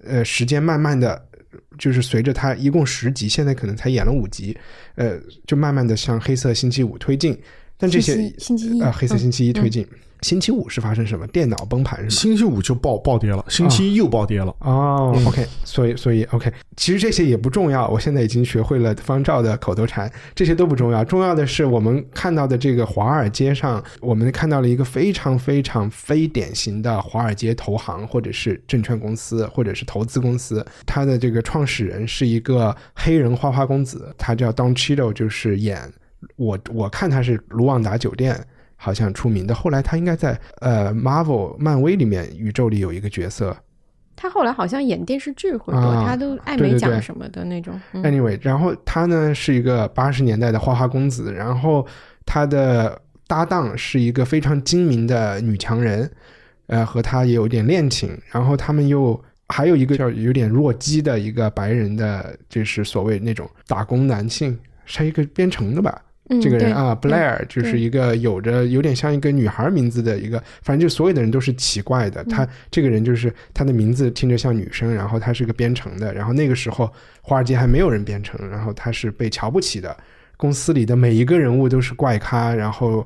呃，时间慢慢的。就是随着他一共十集，现在可能才演了五集，呃，就慢慢的向黑色星期五推进。但这些星期一啊、呃，黑色星期一推进。嗯、星期五是发生什么？电脑崩盘是吗？星期五就暴暴跌了，星期一又暴跌了。哦、嗯、，OK，所以所以 OK，其实这些也不重要。我现在已经学会了方照的口头禅，这些都不重要。重要的是我们看到的这个华尔街上，我们看到了一个非常非常非典型的华尔街投行，或者是证券公司，或者是投资公司。它的这个创始人是一个黑人花花公子，他叫 Don Cheadle，就是演我我看他是卢旺达酒店。好像出名的，后来他应该在呃 Marvel 漫威里面宇宙里有一个角色。他后来好像演电视剧会多，啊、他都艾美奖什么的那种。对对对嗯、anyway，然后他呢是一个八十年代的花花公子，然后他的搭档是一个非常精明的女强人，呃，和他也有点恋情，然后他们又还有一个叫有点弱鸡的一个白人的，就是所谓那种打工男性，是一个编程的吧。嗯、这个人啊，Blair 就是一个有着有点像一个女孩名字的一个，反正就所有的人都是奇怪的。他这个人就是他的名字听着像女生，然后他是个编程的，然后那个时候华尔街还没有人编程，然后他是被瞧不起的。公司里的每一个人物都是怪咖，然后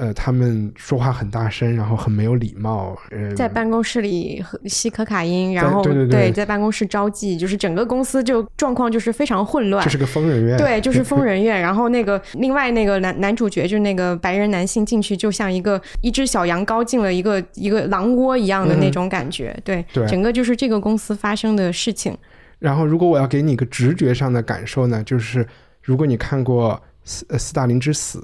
呃，他们说话很大声，然后很没有礼貌。呃，在办公室里吸可卡因，然后对在办公室招妓，就是整个公司就状况就是非常混乱。这是个疯人院，对，就是疯人院。然后那个另外那个男男主角就是那个白人男性进去，就像一个一只小羊羔进了一个一个狼窝一样的那种感觉。嗯、对，对，整个就是这个公司发生的事情。然后，如果我要给你一个直觉上的感受呢，就是如果你看过《斯呃斯大林之死》。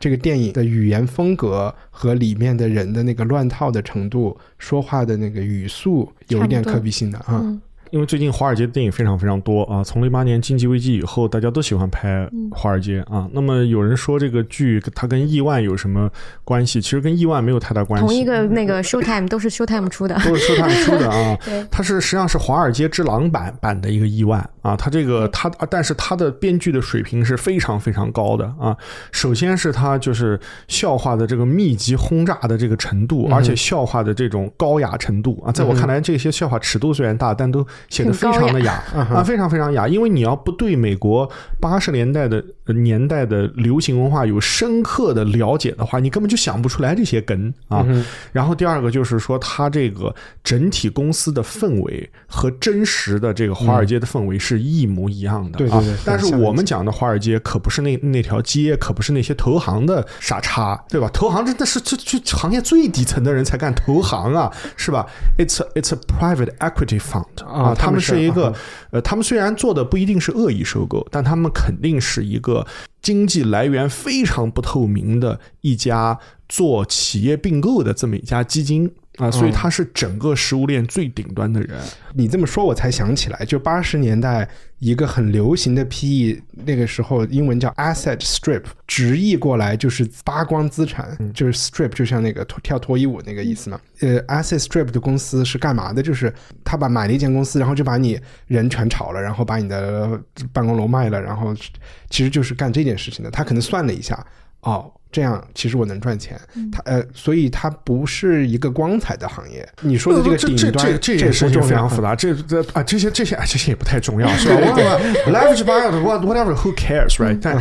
这个电影的语言风格和里面的人的那个乱套的程度，说话的那个语速有一点可比性的啊。嗯因为最近华尔街的电影非常非常多啊，从零八年经济危机以后，大家都喜欢拍华尔街啊。那么有人说这个剧它跟亿万有什么关系？其实跟亿万没有太大关系。同一个那个 Showtime 都是 Showtime 出的，都是 Showtime 出的啊。对，它是实际上是华尔街之狼版版的一个亿万啊。它这个它，但是它的编剧的水平是非常非常高的啊。首先是它就是笑话的这个密集轰炸的这个程度，而且笑话的这种高雅程度啊，在我看来，这些笑话尺度虽然大，但都写的非常的雅 啊，非常非常雅。因为你要不对美国八十年代的呃年代的流行文化有深刻的了解的话，你根本就想不出来这些梗啊。然后第二个就是说，它这个整体公司的氛围和真实的这个华尔街的氛围是一模一样的。对对对啊。但是我们讲的华尔街可不是那那条街，可不是那些投行的傻叉，对吧？投行真的是这这行业最底层的人才干投行啊，是吧？It's a, it's a private equity fund 啊他们他们是是一个啊呃，他们虽然做的不一定是恶意收购，但他们肯定是一个经济来源非常不透明的一家做企业并购的这么一家基金啊，所以他是整个食物链最顶端的人。你这么说，我才想起来，就八十年代一个很流行的 PE，那个时候英文叫 asset strip，直译过来就是扒光资产，就是 strip 就像那个脱跳脱衣舞那个意思嘛。呃，asset strip 的公司是干嘛的？就是他把买了一间公司，然后就把你人全炒了，然后把你的办公楼卖了，然后其实就是干这件事情的。他可能算了一下，哦。这样其实我能赚钱，它呃，所以它不是一个光彩的行业。你说的这个顶端，这这这事情非常复杂。这这啊这些这些啊这些也不太重要，是吧？Leverage buyout what whatever who cares right？但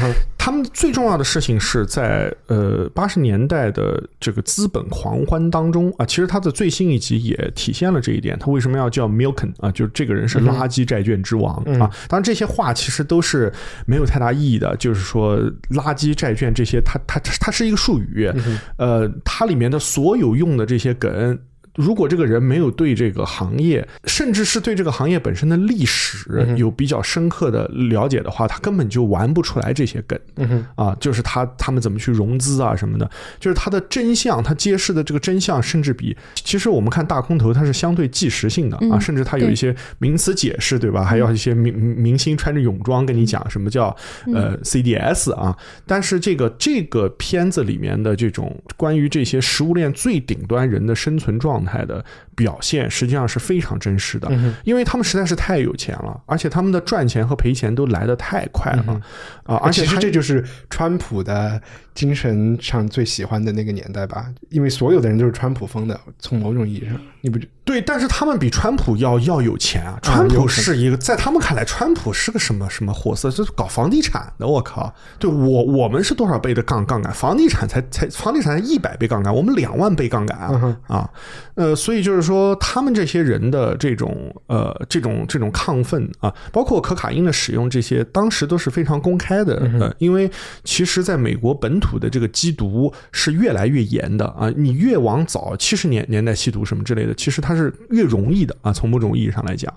他们最重要的事情是在呃八十年代的这个资本狂欢当中啊，其实他的最新一集也体现了这一点。他为什么要叫 Milken 啊？就是这个人是垃圾债券之王啊。当然这些话其实都是没有太大意义的，就是说垃圾债券这些，它它它是一个术语，呃，它里面的所有用的这些梗。如果这个人没有对这个行业，甚至是对这个行业本身的历史有比较深刻的了解的话，他根本就玩不出来这些梗。嗯啊，就是他他们怎么去融资啊什么的，就是他的真相，他揭示的这个真相，甚至比其实我们看大空头，它是相对即时性的啊，甚至它有一些名词解释，对吧？还要一些明明星穿着泳装跟你讲什么叫呃 CDS 啊，但是这个这个片子里面的这种关于这些食物链最顶端人的生存状态的表现，实际上是非常真实的，因为他们实在是太有钱了，而且他们的赚钱和赔钱都来得太快了啊，而且这就是川普的精神上最喜欢的那个年代吧，因为所有的人都是川普风的，从某种意义上，你不觉对，但是他们比川普要要有钱啊！川普是一个，在他们看来，川普是个什么什么货色？就是搞房地产的，我靠！对我我们是多少倍的杠杠杆？房地产才才房地产才一百倍杠杆，我们两万倍杠杆啊！啊，呃，所以就是说，他们这些人的这种呃这种这种亢奋啊，包括可卡因的使用，这些当时都是非常公开的。呃，因为其实在美国本土的这个缉毒是越来越严的啊，你越往早七十年年代吸毒什么之类的，其实它是越容易的啊，从某种意义上来讲，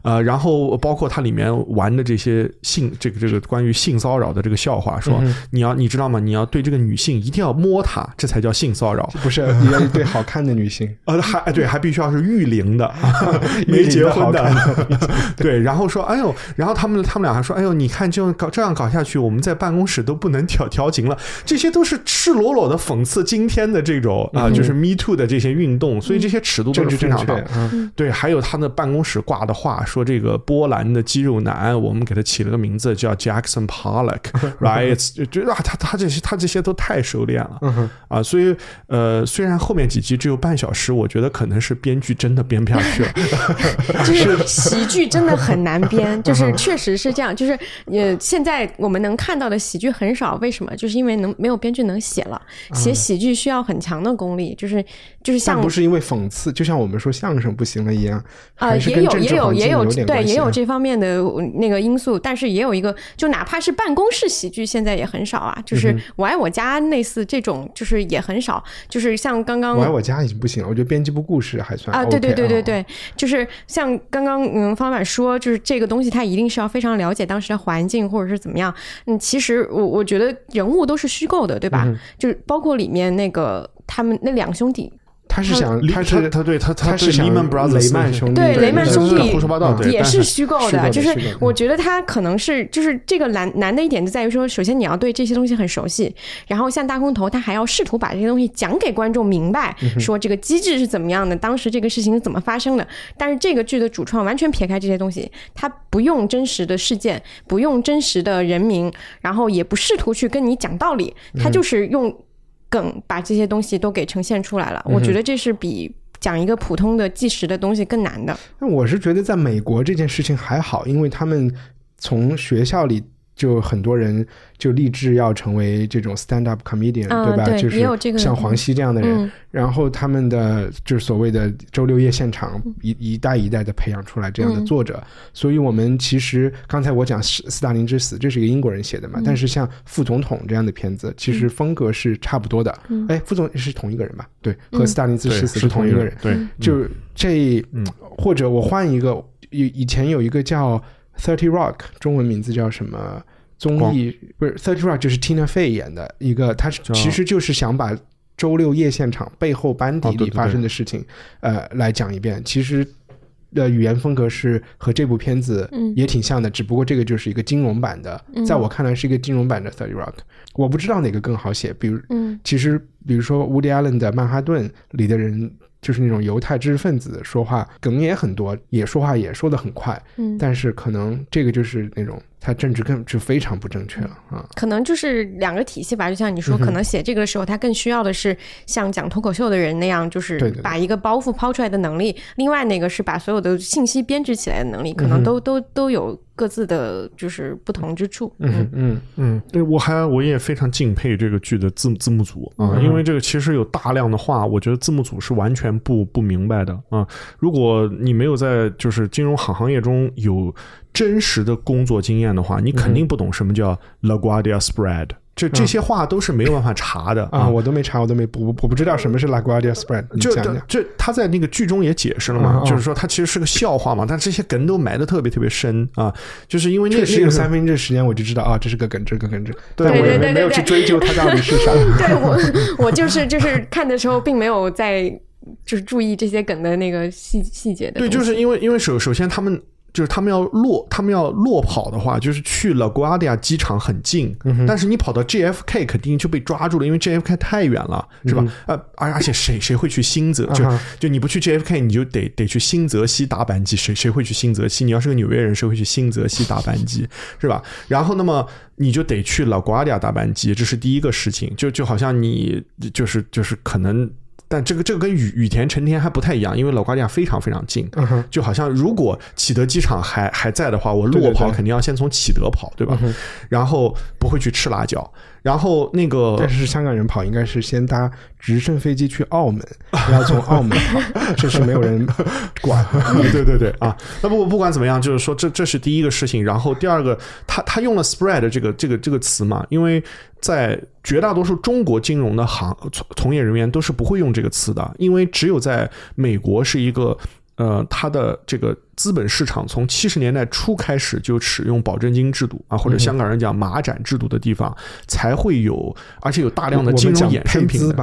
呃，然后包括它里面玩的这些性这个这个关于性骚扰的这个笑话，说你要你知道吗？你要对这个女性一定要摸她，这才叫性骚扰。不是 你要对好看的女性，呃，还哎对，还必须要是育龄的，没结婚的，对。然后说，哎呦，然后他们他们俩还说，哎呦，你看就搞这样搞下去，我们在办公室都不能调调情了。这些都是赤裸裸的讽刺今天的这种啊，就是 Me Too 的这些运动，所以这些尺度都政治正确是非常大。嗯对，还有他的办公室挂的话，说这个波兰的肌肉男，我们给他起了个名字叫 Jackson Pollock，right？就就啊，他他这些他这些都太收敛了，啊，所以呃，虽然后面几集只有半小时，我觉得可能是编剧真的编不下去了。就是喜剧真的很难编，就是确实是这样，就是呃，现在我们能看到的喜剧很少，为什么？就是因为能没有编剧能写了，写喜剧需要很强的功力，就是就是像不是因为讽刺，就像我们说相声不行了一样，啊、也有也有也有对也有这方面的那个因素，但是也有一个，就哪怕是办公室喜剧，现在也很少啊。嗯就是我爱我家类似这种，就是也很少。就是像刚刚我爱我家已经不行了，我觉得编辑部故事还算啊对对对对啊对，就是像刚刚嗯方板说，就是这个东西它一定是要非常了解当时的环境或者是怎么样。嗯，其实我我觉得人物都是虚构的，对吧？嗯就是包括里面那个他们那两兄弟。他是想他他是他对他他是雷曼兄弟对对雷曼兄弟胡说八道，也是虚构的，就是我觉得他可能是就是这个难难的一点就在于说，首先你要对这些东西很熟悉，然后像大空头，他还要试图把这些东西讲给观众明白，说这个机制是怎么样的，当时这个事情是怎么发生的。但是这个剧的主创完全撇开这些东西，他不用真实的事件，不用真实的人名，然后也不试图去跟你讲道理，他就是用梗把这些东西都给呈现出来了。我觉得这是比讲一个普通的计时的东西更难的。那我是觉得在美国这件事情还好，因为他们从学校里就很多人就立志要成为这种 stand up comedian，、嗯对吧？对就是也有这个像黄西这样的人，嗯。然后他们的就是所谓的周六夜现场一一代一代的培养出来这样的嗯。作者，所以我们其实刚才我讲斯斯大林之死，这是一个英国人写的嘛，嗯。但是像副总统这样的片子，其实风格是差不多的。嗯。哎，副总是同一个人吧？对，和斯大林之，死是同一个人。对，就这，嗯。或者我换一个，以以前有一个叫 Thirty Rock，中文名字叫什么综艺？不是 Thirty Rock，就是 Tina Fey 演的一个，他是其实就是想把周六夜现场背后班底里发生的事情，呃，来讲一遍。其实。的语言风格是和这部片子嗯也挺像的，只不过这个就是一个金融版的，嗯在我看来是一个金融版的 Thirty Rock。我不知道哪个更好写，比如嗯其实，比如说 Woody Allen 的《曼哈顿》里的人，就是那种犹太知识分子，说话梗也很多，也说话也说得很快，嗯，但是可能这个就是那种他政治更就非常不正确了啊。可能就是两个体系吧，就像你说，可能写这个的时候，他更需要的是像讲脱口秀的人那样，就是把一个包袱抛出来的能力；另外那个是把所有的信息编织起来的能力，可能都、都都有各自的就是不同之处。嗯嗯嗯，对，我还我也非常敬佩这个剧的字字幕组啊，嗯因为这个其实有大量的话，我觉得字幕组是完全不不明白的啊。如果你没有在就是金融行行业中有真实的工作经验的话，你肯定不懂什么叫 LaGuardia Spread，这这些话都是没有办法查的啊，我都没查，我都没我我不知道什么是 LaGuardia Spread，你就讲讲。这他在那个剧中也解释了嘛，就是说他其实是个笑话嘛，但这些梗都埋的特别特别深啊，就是因为那个那个三分之时间我就知道啊，这是个梗，这是个梗，这对但我也对对对对没没有去追究它到底是啥。对我，我就是就是看的时候，并没有在就是注意这些梗的那个细细节的对，就是因为因为首首先他们就是他们要落他们要落跑的话，就是去 LaGuardia 机场很近，嗯但是你跑到 JFK 肯定就被抓住了，因为 JFK 太远了，是吧？呃，而而且谁谁会去新泽？就就你不去 JFK，你就得得去新泽西打板机，谁谁会去新泽西？你要是个纽约人，谁会去新泽西打板机，是吧？然后那么你就得去 LaGuardia 搭班机，这是第一个事情，就就好像你就是就是可能。但这个这个跟羽羽田成田还不太一样，因为老瓜地亚非常非常近，嗯就好像如果启德机场还还在的话，我对对对。落跑肯定要先从启德跑，对吧？然后不会去吃辣椒，然后那个但是香港人跑应该是先搭直升飞机去澳门，然后从澳门跑，这是没有人管。对对对啊，那不不管怎么样，就是说这这是第一个事情，然后第二个，他他用了 spread 这个这个这个词嘛，因为在绝大多数中国金融的行从从业人员都是不会用这个词的，因为只有在美国是一个。呃，它的这个资本市场从七十年代初开始就使用保证金制度啊，或者香港人讲马展制度的地方，才会有，而且有大量的金融衍生品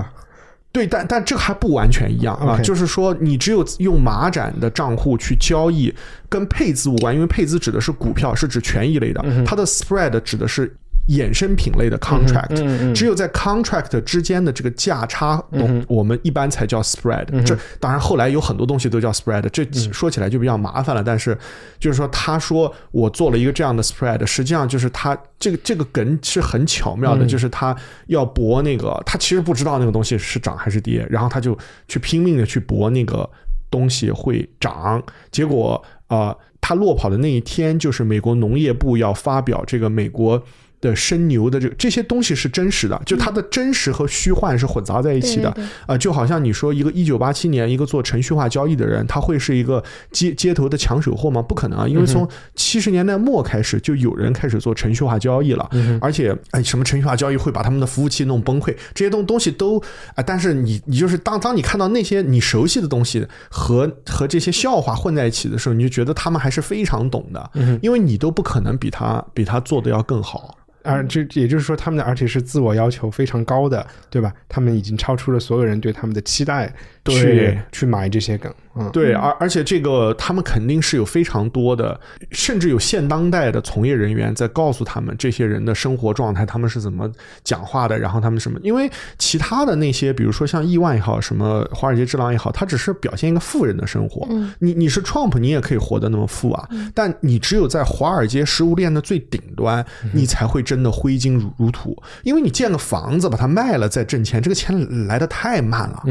对，但但这个还不完全一样啊就是说，你只有用马展的账户去交易，跟配资无关，因为配资指的是股票，是指权益类的，它的 spread 指的是衍生品类的 contract，、嗯嗯只有在 contract 之间的这个价差，我我们一般才叫 spread、这当然后来有很多东西都叫 spread，这说起来就比较麻烦了。但是就是说，他说我做了一个这样的 spread，实际上就是他这个这个梗是很巧妙的，就是他要博那个，他其实不知道那个东西是涨还是跌，然后他就去拼命的去博那个东西会涨，结果呃，他落跑的那一天，就是美国农业部要发表这个美国。的生牛的这这些东西是真实的，就它的真实和虚幻是混杂在一起的，啊、就好像你说一个一九八七年一个做程序化交易的人，他会是一个街街头的抢手货吗？不可能啊，因为从七十年代末开始就有人开始做程序化交易了，而且哎，什么程序化交易会把他们的服务器弄崩溃，这些东东西都啊、但是你你就是当当你看到那些你熟悉的东西和和这些笑话混在一起的时候，你就觉得他们还是非常懂的，因为你都不可能比他比他做的要更好。而这也就是说，他们的而且是自我要求非常高的，对吧？他们已经超出了所有人对他们的期待，对去去买这些梗，嗯，对，而而且这个他们肯定是有非常多的，甚至有现当代的从业人员在告诉他们这些人的生活状态，他们是怎么讲话的，然后他们什么？因为其他的那些，比如说像亿万也好，什么华尔街之狼也好，他只是表现一个富人的生活。嗯你你是 Trump，你也可以活得那么富啊，但你只有在华尔街食物链的最顶端，你才会真的挥金如如土，因为你建个房子把它卖了再挣钱，这个钱来的太慢了。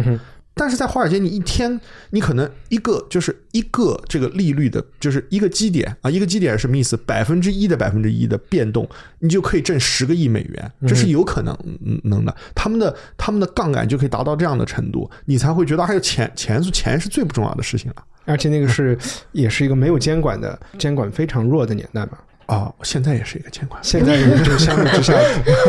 但是在华尔街，你一天你可能一个就是一个这个利率的，就是一个基点啊，一个基点是什么意思？百分之一的百分之一的变动，你就可以挣十个亿美元，这是有可能嗯能的。他们的他们的杠杆就可以达到这样的程度，你才会觉得还有钱钱是钱是最不重要的事情了。而且那个是也是一个没有监管的，监管非常弱的年代嘛。啊、现在也是一个监管。现在也是相比之下，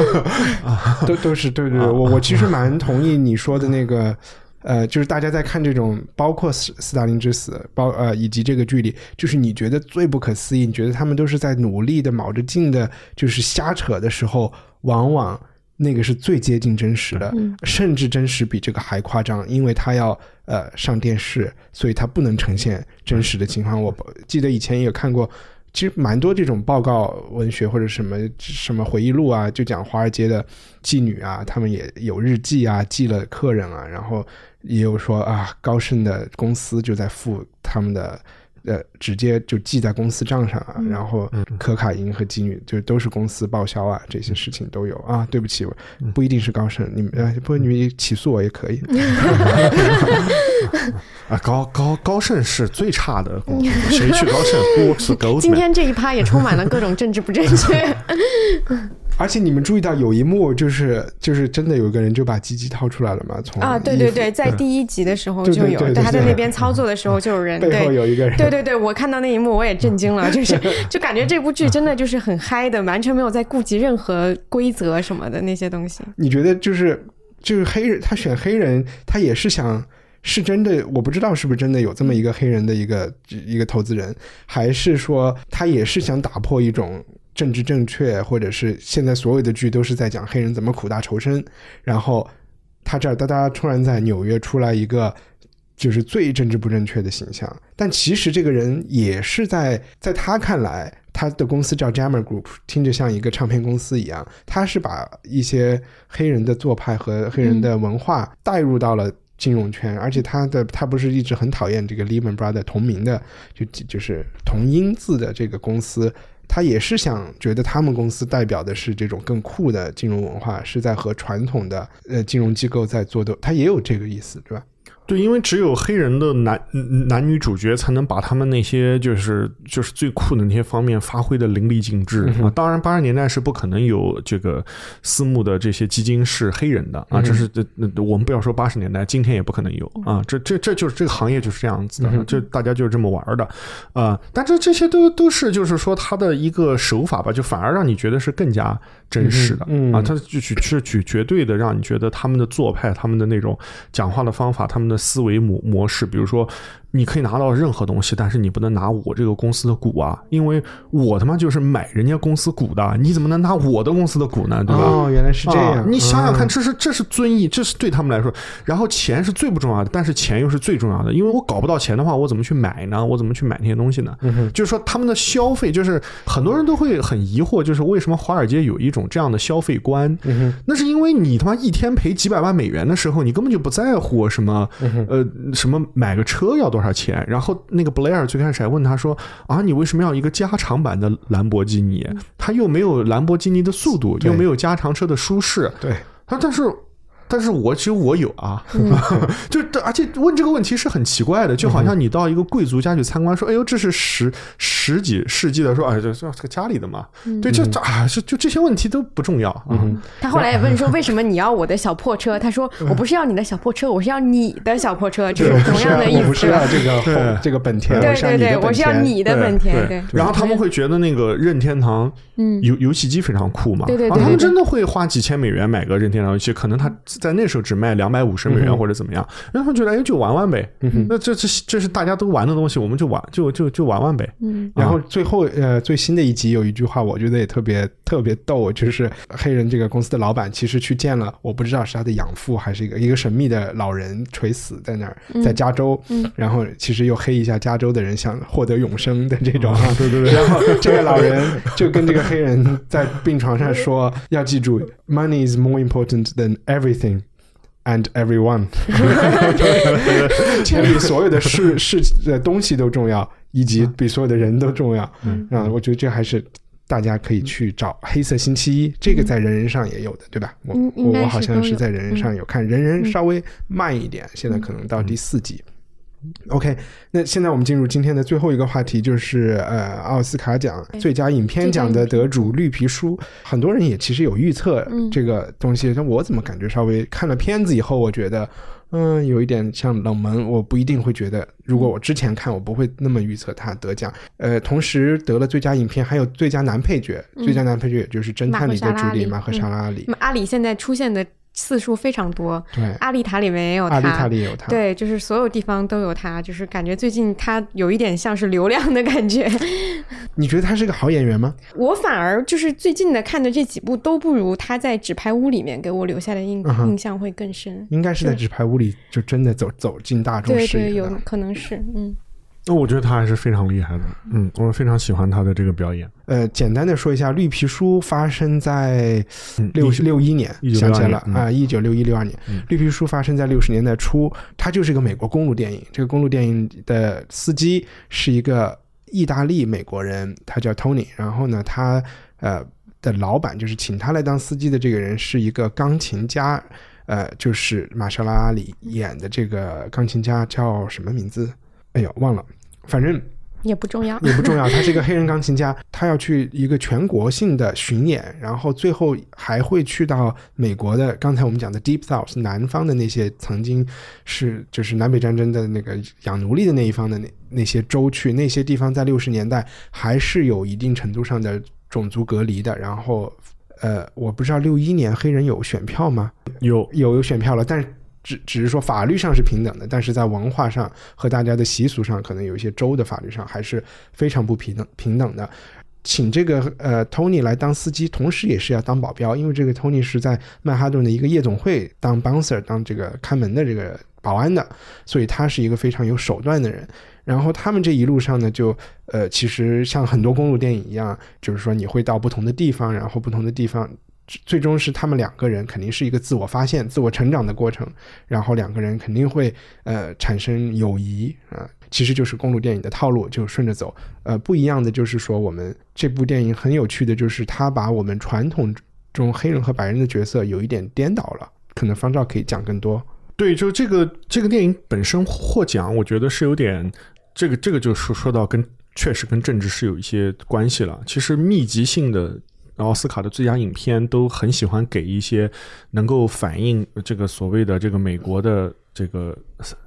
都都是对对对，我我其实蛮同意你说的那个，呃，就是大家在看这种，包括斯斯大林之死，包呃以及这个剧里，就是你觉得最不可思议，你觉得他们都是在努力的卯着劲的，就是瞎扯的时候，往往那个是最接近真实的，甚至真实比这个还夸张，因为他要呃上电视，所以他不能呈现真实的情况。我记得以前也有看过。其实蛮多这种报告文学或者什么什么回忆录啊，就讲华尔街的妓女啊，他们也有日记啊，记了客人啊，然后也有说啊，高盛的公司就在付他们的呃，直接就记在公司账上啊，然后可卡因和妓女就都是公司报销啊，这些事情都有啊。对不起，不一定是高盛，你们呃，不，你们起诉我也可以。啊，高高高盛是最差的公司，谁去高盛？Who？今天这一趴也充满了各种政治不正确。而且你们注意到有一幕，就是就是真的有一个人就把鸡鸡掏出来了嘛？从啊，对对对，在第一集的时候就有，他在那边操作的时候就有人，背后对有一个人，对对对，我看到那一幕我也震惊了，就是就感觉这部剧真的就是很嗨的，完全没有在顾及任何规则什么的那些东西。你觉得就是就是黑人，他选黑人，他也是想是真的，我不知道是不是真的有这么一个黑人的一个一个投资人，还是说他也是想打破一种政治正确，或者是现在所有的剧都是在讲黑人怎么苦大仇深，然后他这儿哒哒突然在纽约出来一个。就是最政治不正确的形象，但其实这个人也是在在他看来，他的公司叫 Jammer Group，听着像一个唱片公司一样，他是把一些黑人的做派和黑人的文化带入到了金融圈，而且他的他不是一直很讨厌这个 Lehman Brothers 同名的，就就是同音字的这个公司。他也是想觉得他们公司代表的是这种更酷的金融文化，是在和传统的呃金融机构在做斗，他也有这个意思，对吧？对，因为只有黑人的男嗯男女主角才能把他们那些就是就是最酷的那些方面发挥的淋漓尽致啊。当然，八十年代是不可能有这个私募的这些基金是黑人的啊，这是这那我们不要说八十年代，今天也不可能有啊。这这这就是这个行业就是这样子的，这大家就是这么玩的啊。但这这些都都是就是说他的一个手法吧，就反而让你觉得是更加真实的嗯嗯啊。他就去是举绝对的让你觉得他们的做派、他们的那种讲话的方法、他们的思维模模式，比如说，你可以拿到任何东西，但是你不能拿我这个公司的股啊，因为我他妈就是买人家公司股的，你怎么能拿我的公司的股呢？对吧？哦，原来是这样。啊你想想看，嗯这是这是遵义，这是对他们来说。然后钱是最不重要的，但是钱又是最重要的，因为我搞不到钱的话，我怎么去买呢？我怎么去买那些东西呢？嗯就是说他们的消费，就是很多人都会很疑惑，就是为什么华尔街有一种这样的消费观？嗯那是因为你他妈一天赔几百万美元的时候，你根本就不在乎什么、嗯呃什么买个车要多少钱。然后那个布莱尔最开始还问他说啊，你为什么要一个加长版的兰博基尼？他又没有兰博基尼的速度，又没有加长车的舒适。对，他但是。但是我其实我有啊，嗯。就而且问这个问题是很奇怪的，就好像你到一个贵族家去参观，说，哎呦，这是十十几世纪的，说，哎，这这这个家里的嘛，对，这这啊，就就这些问题都不重要啊。他后来也问说，为什么你要我的小破车？他说，我不是要你的小破车，我是要你的小破车，这是同样的意思，我不是？要这个这个本田，对我是要你的对对，我是要本田你的本田，对。然后他们会觉得那个任天堂嗯。游游戏机非常酷嘛，对对对然后他们真的会花几千美元买个任天堂游戏，可能他在那时候只卖两百五十美元或者怎么样，然后他们觉得哎就玩玩呗，那这这这是大家都玩的东西，我们就玩就就就玩玩呗，嗯。然后最后呃最新的一集有一句话，我觉得也特别特别逗，就是黑人这个公司的老板其实去见了，我不知道是他的养父还是一个一个神秘的老人垂死在那儿，在加州，然后其实又黑一下加州的人想获得永生的这种，对对 对，然后这个老人就跟这个黑人在病床上说，要记住，money is more important than everything。And everyone，钱比所有的事 事的东西都重要，以及比所有的人都重要。嗯，啊，我觉得这还是大家可以去找《黑色星期一》，这个在人人上也有的，对吧？我我我好像是在人人上有看，人人嗯稍微慢一点，现在可能到第四集。OK，那现在我们进入今天的最后一个话题，就是呃奥斯卡奖最佳影片奖的得主《绿皮书》，很多人也其实有预测嗯这个东西，但我怎么感觉稍微看了片子以后，我觉得嗯有一点像冷门，我不一定会觉得，如果我之前看，我不会那么预测他得奖。呃，同时得了最佳影片，还有最佳男配角，最佳男配角也就是《侦探》里的朱莉马赫莎拉里阿里现在出现的次数非常多，对，阿丽塔里面也有他，阿丽塔里也有他，对，就是所有地方都有他，就是感觉最近他有一点像是流量的感觉。你觉得他是个好演员吗？我反而就是最近的看的这几部都不如他在《纸牌屋》里面给我留下的印、嗯印象会更深。应该是在纸牌屋里就真的走走进大众对对，有。可能是嗯。那我觉得他还是非常厉害的，嗯，我非常喜欢他的这个表演。呃，简单的说一下，《绿皮书》发生在嗯六19六一年，想起来了啊，一九六一六二年，嗯绿皮书》发生在六十年代初，它就是一个美国公路电影。这个公路电影的司机是一个意大利美国人，他叫 Tony。然后呢，他呃的老板就是请他来当司机的这个人是一个钢琴家，呃，就是玛莎拉阿里演的这个钢琴家叫什么名字？哎呦，忘了，反正。也不重要，也不重要，他是一个黑人钢琴家，他要去一个全国性的巡演，然后最后还会去到美国的刚才我们讲的 Deep South 南方的那些曾经是就是南北战争的那个养奴隶的那一方的那那些州去，那些地方在六十年代还是有一定程度上的种族隔离的，然后。呃，我不知道六一年黑人有选票吗？有有有选票了，但是只只是说法律上是平等的，但是在文化上和大家的习俗上，可能有一些州的法律上还是非常不平等平等的。请这个呃 Tony 来当司机，同时也是要当保镖，因为这个 Tony 是在曼哈顿的一个夜总会当 bouncer，当这个看门的这个保安的，所以他是一个非常有手段的人。然后他们这一路上呢，就呃，其实像很多公路电影一样，就是说你会到不同的地方，然后不同的地方，最终是他们两个人肯定是一个自我发现、自我成长的过程，然后两个人肯定会呃产生友谊啊、其实就是公路电影的套路，就顺着走。呃，不一样的就是说，我们这部电影很有趣的就是它把我们传统中黑人和白人的角色有一点颠倒了，可能方照可以讲更多。对，就这个这个电影本身获奖，我觉得是有点这个这个就说说到跟确实跟政治是有一些关系了。其实密集性的奥斯卡的最佳影片都很喜欢给一些能够反映这个所谓的这个美国的这个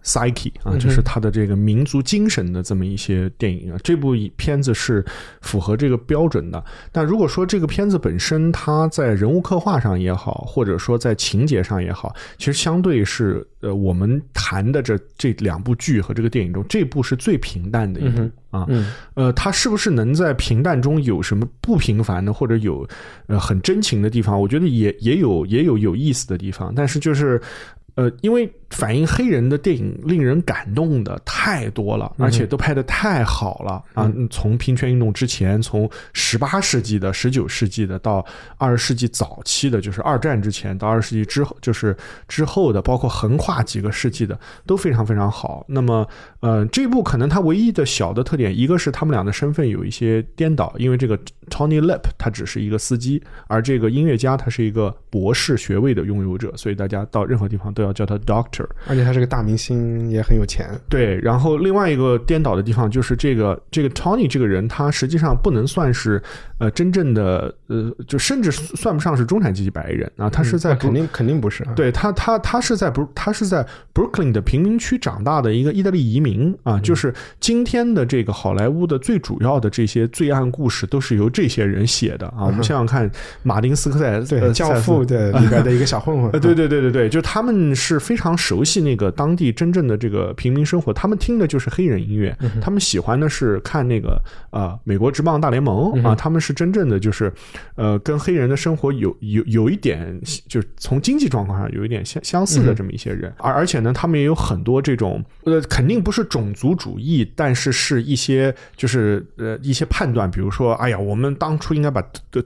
psyche 啊，就是他的这个民族精神的这么一些电影啊。这部片子是符合这个标准的。但如果说这个片子本身它在人物刻画上也好，或者说在情节上也好，其实相对是呃我们谈的这这两部剧和这个电影中，这部是最平淡的一部、啊。嗯呃，它是不是能在平淡中有什么不平凡的，或者有呃很真情的地方？我觉得也也有也有有意思的地方，但是就是。呃，因为反映黑人的电影令人感动的太多了，而且都拍的太好了啊！嗯从平权运动之前，从十八世纪的、十九世纪的到二十世纪早期的，就是二战之前到二十世纪之后，就是之后的，包括横跨几个世纪的，都非常非常好。那么，呃，这部可能它唯一的小的特点，一个是他们俩的身份有一些颠倒，因为这个 Tony Lip 他只是一个司机，而这个音乐家他是一个博士学位的拥有者，所以大家到任何地方都要叫他 Doctor。而且他是个大明星，也很有钱。对，然后另外一个颠倒的地方就是这个这个 Tony 这个人，他实际上不能算是呃真正的呃，就甚至算不上是中产阶级白人啊，他是在嗯肯定肯定不是啊。对他，他他是在不，他是在 Brooklyn 的贫民区长大的一个意大利移民啊，嗯就是今天的这个好莱坞的最主要的这些罪案故事都是由这些人写的啊。我们想想看，马丁斯科塞嗯对，呃教父的里边的一个小混混。呃，对对对对对，就他们是非常熟悉那个当地真正的这个平民生活，他们听的就是黑人音乐，他们喜欢的是看那个啊、美国职棒大联盟啊，他们是真正的就是呃跟黑人的生活有有有一点就是从经济状况上有一点相相似的这么一些人，而而且呢，他们也有很多这种呃肯定不是种族主义，但是是一些就是呃一些判断，比如说哎呀，我们当初应该把德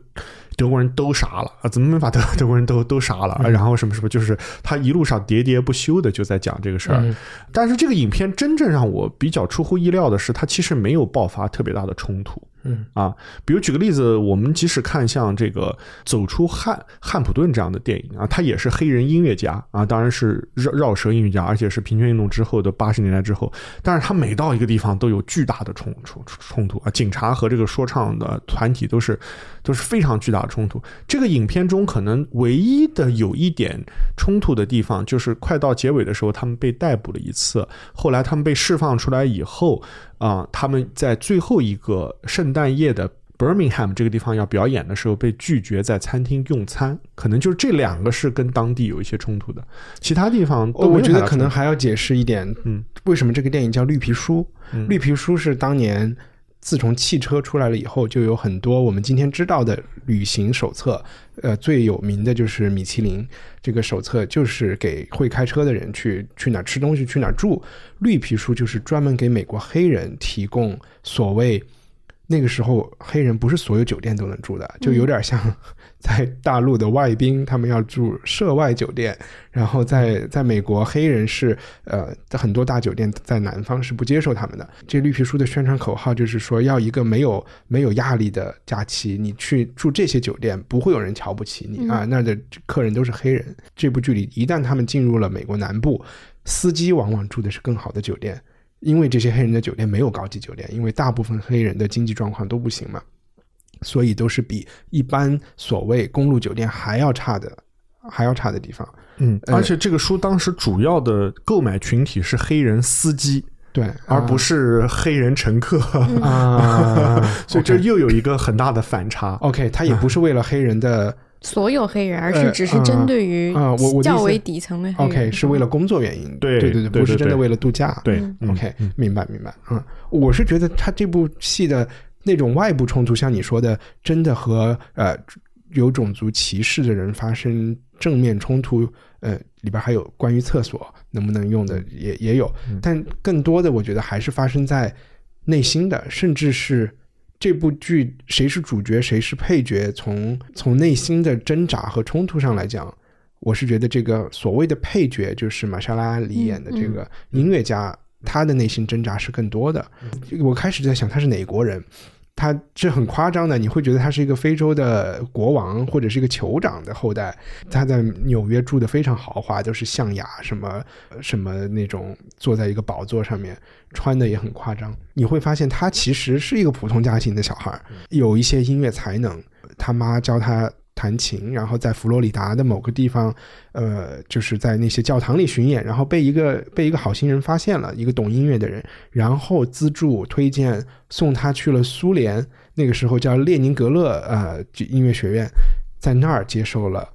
德国人都杀了啊，怎么没把德德国人都都杀了？啊然后什么什么，就是他一路上喋喋不休的就在讲这个事儿。嗯但是这个影片真正让我比较出乎意料的是，他其实没有爆发特别大的冲突。嗯啊，比如举个例子，我们即使看像这个《走出汉汉普顿》这样的电影啊，他也是黑人音乐家啊，当然是绕绕舌音乐家，而且是平权运动之后的八十年代之后，但是他每到一个地方都有巨大的冲冲冲突啊，警察和这个说唱的团体都是都是非常巨大的冲突。这个影片中可能唯一的有一点冲突的地方，就是快到结尾的时候，他们被逮捕了一次，后来他们被释放出来以后。啊，他们在最后一个圣诞夜的 Birmingham 这个地方要表演的时候，被拒绝在餐厅用餐，可能就是这两个是跟当地有一些冲突的，其他地方都我觉得可能还要解释一点，嗯，为什么这个电影叫《绿皮书》？嗯。绿皮书是当年自从汽车出来了以后，就有很多我们今天知道的旅行手册。呃，最有名的就是米其林这个手册，就是给会开车的人去去哪儿吃东西、去哪儿住。绿皮书就是专门给美国黑人提供所谓。那个时候，黑人不是所有酒店都能住的，就有点像在大陆的外宾，他们要住涉外酒店。然后在在美国，黑人是呃很多大酒店在南方是不接受他们的。这绿皮书的宣传口号就是说，要一个没有没有压力的假期，你去住这些酒店，不会有人瞧不起你啊，那儿的客人都是黑人。这部剧里，一旦他们进入了美国南部，司机往往住的是更好的酒店。因为这些黑人的酒店没有高级酒店，因为大部分黑人的经济状况都不行嘛，所以都是比一般所谓公路酒店还要差的，还要差的地方。嗯，而且这个书当时主要的购买群体是黑人司机，对，而不是黑人乘客 啊，所以这又有一个很大的反差。OK，他也不是为了黑人的 所有黑人，而呃是只是针对于啊啊我我较为底层的黑人。OK 是为了工作原因，对对对不是真的为了度假。对嗯 OK，明白明白。嗯，我是觉得他这部戏的那种外部冲突，像你说的，真的和呃有种族歧视的人发生正面冲突，呃，里边还有关于厕所能不能用的也也有，但更多的我觉得还是发生在内心的，甚至是。这部剧谁是主角，谁是配角？从从内心的挣扎和冲突上来讲，我是觉得这个所谓的配角，就是玛莎拉·里演的这个音乐家，他的内心挣扎是更多的。我开始在想他是哪国人，他是很夸张的，你会觉得他是一个非洲的国王或者是一个酋长的后代。他在纽约住的非常豪华，都是象牙什么什么那种，坐在一个宝座上面，穿的也很夸张。你会发现他其实是一个普通家庭的小孩，有一些音乐才能，他妈教他。弹琴，然后在佛罗里达的某个地方，呃，就是在那些教堂里巡演，然后被一个被一个好心人发现了，一个懂音乐的人，然后资助推荐送他去了苏联，那个时候叫列宁格勒呃音乐学院，在那儿接受了，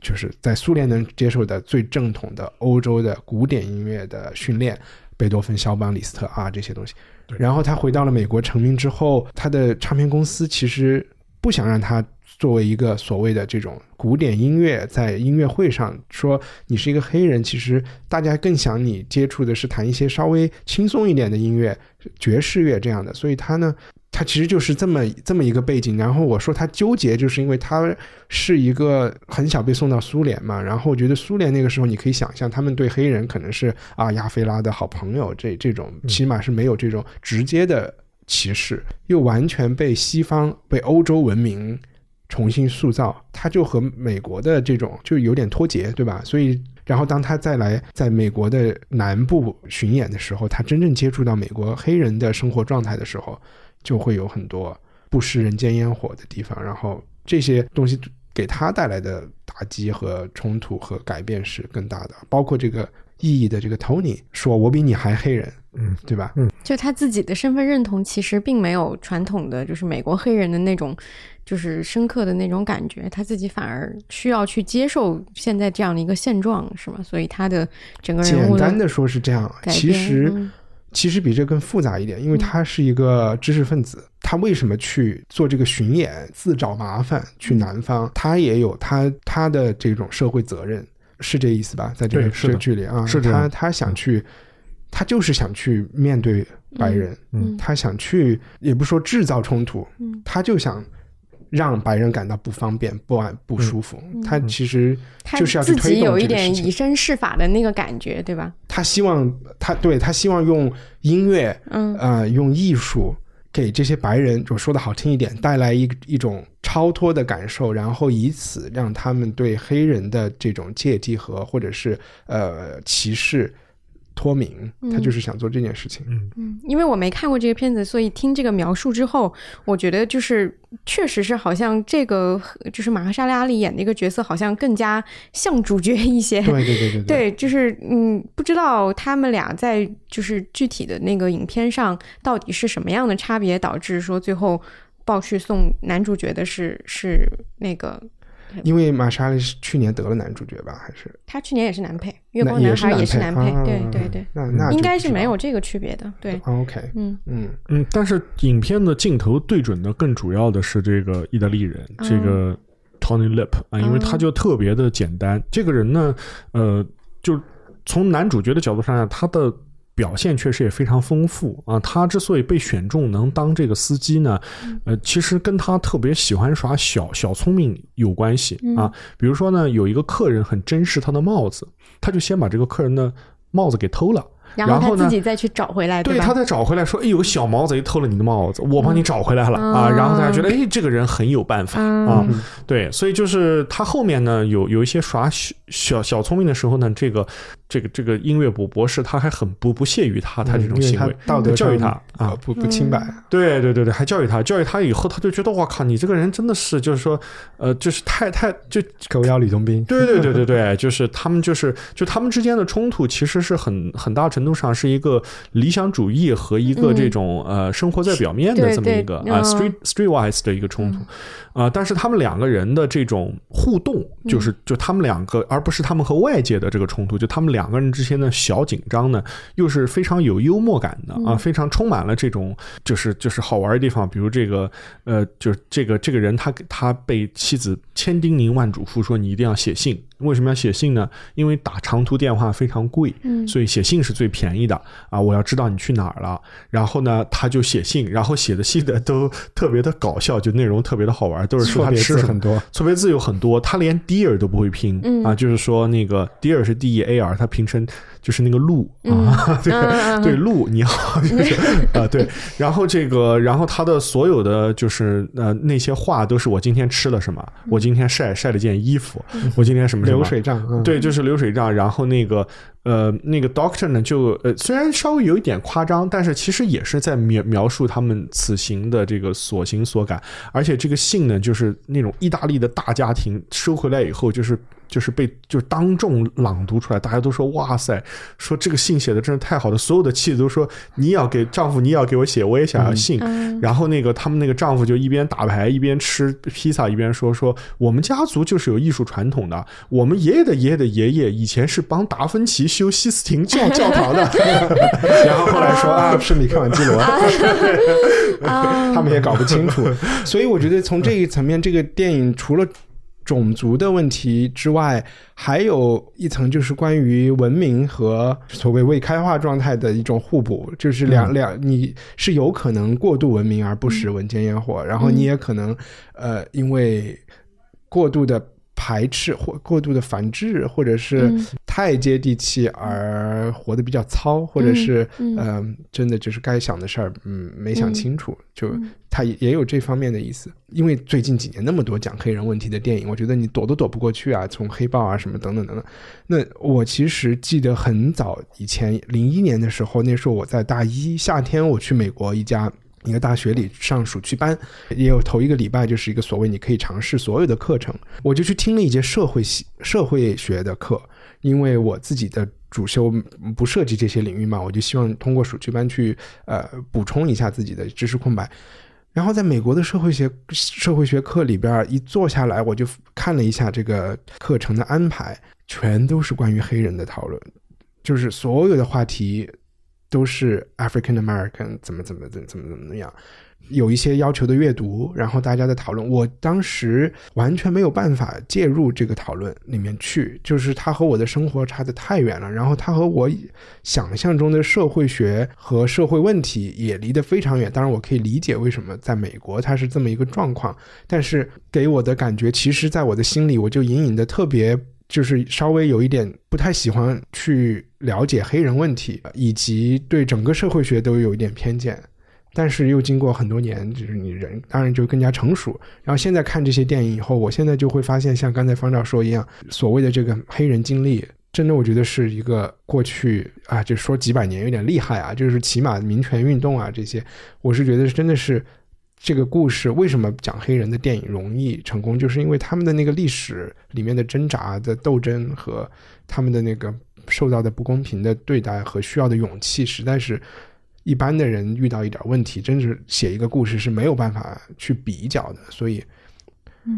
就是在苏联能接受的最正统的欧洲的古典音乐的训练，贝多芬、肖邦、李斯特啊这些东西。然后他回到了美国成名之后，他的唱片公司其实不想让他。作为一个所谓的这种古典音乐，在音乐会上说你是一个黑人，其实大家更想你接触的是弹一些稍微轻松一点的音乐，爵士乐这样的。所以他呢，他其实就是这么这么一个背景。然后我说他纠结，就是因为他是一个很小被送到苏联嘛。然后我觉得苏联那个时候，你可以想象，他们对黑人可能是啊亚非拉的好朋友，这这种起码是没有这种直接的歧视，又完全被西方被欧洲文明。重新塑造，他就和美国的这种就有点脱节，对吧？所以，然后当他再来在美国的南部巡演的时候，他真正接触到美国黑人的生活状态的时候，就会有很多不食人间烟火的地方。然后这些东西给他带来的打击和冲突和改变是更大的，包括这个意义的这个 Tony 说：“我比你还黑人。”嗯，对吧？嗯，就他自己的身份认同其实并没有传统的就是美国黑人的那种。就是深刻的那种感觉，他自己反而需要去接受现在这样的一个现状，是吗？所以他的整个人简单的说是这样，其实、嗯、其实比这更复杂一点，因为他是一个知识分子，嗯、他为什么去做这个巡演，自找麻烦去南方，嗯、他也有他他的这种社会责任，是这意思吧？在这个这个剧里啊，是他他想去，他就是想去面对白人，嗯、他想去，也不说制造冲突，嗯、他就想。让白人感到不方便、不安、不舒服。嗯、他其实就是要去自己有一点以身试法的那个感觉，对吧？他希望他对他希望用音乐，嗯呃，用艺术给这些白人，就说的好听一点，带来一一种超脱的感受，然后以此让他们对黑人的这种芥蒂和或者是呃歧视脱敏。他就是想做这件事情。嗯嗯，因为我没看过这个片子，所以听这个描述之后，我觉得就是确实是好像这个就是马赫沙拉里演的一个角色，好像更加像主角一些。对对对对对，就是嗯，不知道他们俩在就是具体的那个影片上到底是什么样的差别，导致说最后报去送男主角的是是那个因为玛莎莉是去年得了男主角吧？还是？他去年也是男配，月光男孩也是男配，啊对对对，那那应该是没有这个区别的，对，啊 OK，嗯。嗯。嗯，但是影片的镜头对准的更主要的是这个意大利人，这个 Tony Lip 啊，因为他就特别的简单。这个人呢，呃，就从男主角的角度上讲，他的表现确实也非常丰富啊。他之所以被选中能当这个司机呢，呃，其实跟他特别喜欢耍小小聪明有关系啊。比如说呢，有一个客人很珍视他的帽子，他就先把这个客人的帽子给偷了。然后呢自己再去找回来，对，吧？他再找回来说：“哎，有个小毛贼偷了你的帽子，我帮你找回来了、啊。”然后大家觉得：“哎，这个人很有办法、啊。”对，所以就是他后面呢有有一些耍小小小聪明的时候呢，这个这个这个音乐博博士他还很不不屑于他他这种行为，道德教育他啊。呃不不清白。对对对对，还教育他，教育他以后，他就觉得我靠，你这个人真的是就是说，呃，就是太太就狗咬吕洞宾，对对对对对，就是他们就是就他们之间的冲突，其实是很很大程度上是一个理想主义和一个这种、呃生活在表面的这么一个啊、street streetwise 的一个冲突啊、但是他们两个人的这种互动，就是就他们两个，而不是他们和外界的这个冲突，就他们两个人之间的小紧张呢，又是非常有幽默感的啊，非常充满了这种就是就是好玩的地方，比如这个呃，就是这个这个人他他被妻子千叮咛万嘱咐说你一定要写信，为什么要写信呢？因为打长途电话非常贵，嗯所以写信是最便宜的啊！我要知道你去哪儿了，然后呢，他就写信，然后写的信的都特别的搞笑，就内容特别的好玩，都是说他错别字很多。错别字有很多，他连 dear 都不会拼、啊，就是说那个 dear 是 d e a r，他拼成就是那个鹿啊，对、对鹿你好，就是啊对，然后这个然后他的所有的就是呃那些话都是我今天吃了什么，我今天晒晒了件衣服，我今天什么什么流水账，嗯，对，就是流水账。然后那个呃，那个 doctor 呢，就呃，虽然稍微有一点夸张，但是其实也是在描描述他们此行的这个所行所感。而且这个信呢，就是那种意大利的大家庭收回来以后，就是就是被就是当众朗读出来，大家都说哇塞，说这个信写的真是太好了。所有的妻子都说你也要给丈夫，你也要给我写，我也想要信。然后那个他们那个丈夫就一边打牌一边吃披萨，一边说说我们家族就是有艺术传统的，我们爷爷的爷爷的爷爷以前是帮达芬奇修西斯廷教教堂的，然后后来说啊，是米开朗基罗，他们也搞不清楚。所以我觉得从这一层面，这个电影除了种族的问题之外，还有一层就是关于文明和所谓未开化状态的一种互补，就是两两你是有可能过度文明而不食人间烟火，然后你也可能呃因为过度的。排斥或过度的反制，或者是太接地气而活得比较糙，或者是嗯、呃，真的就是该想的事儿，嗯，没想清楚，就他也也有这方面的意思。因为最近几年那么多讲黑人问题的电影，我觉得你躲都躲不过去啊，从黑豹啊什么等等等等。那我其实记得很早以前，零一年的时候，那时候我在大一夏天，我去美国一家。一个大学里上暑期班，也有头一个礼拜就是一个所谓你可以尝试所有的课程，我就去听了一节社会系社会学的课，因为我自己的主修不涉及这些领域嘛，我就希望通过暑期班去呃补充一下自己的知识空白。然后在美国的社会学社会学课里边一坐下来，我就看了一下这个课程的安排，全都是关于黑人的讨论，就是所有的话题。都是 African American 怎么怎么怎么怎么怎么样，有一些要求的阅读，然后大家的讨论，我当时完全没有办法介入这个讨论里面去，就是它和我的生活差得太远了，然后它和我想象中的社会学和社会问题也离得非常远。当然，我可以理解为什么在美国它是这么一个状况，但是给我的感觉，其实在我的心里，我就隐隐的特别。就是稍微有一点不太喜欢去了解黑人问题，以及对整个社会学都有一点偏见，但是又经过很多年，就是你人当然就更加成熟。然后现在看这些电影以后，我现在就会发现，像刚才方照说一样，所谓的这个黑人经历，真的我觉得是一个过去啊，就说几百年有点厉害啊，就是起码民权运动啊这些，我是觉得真的是这个故事为什么讲黑人的电影容易成功，就是因为他们的那个历史里面的挣扎的斗争和他们的那个受到的不公平的对待和需要的勇气，实在是。一般的人遇到一点问题，真是写一个故事是没有办法去比较的。所以，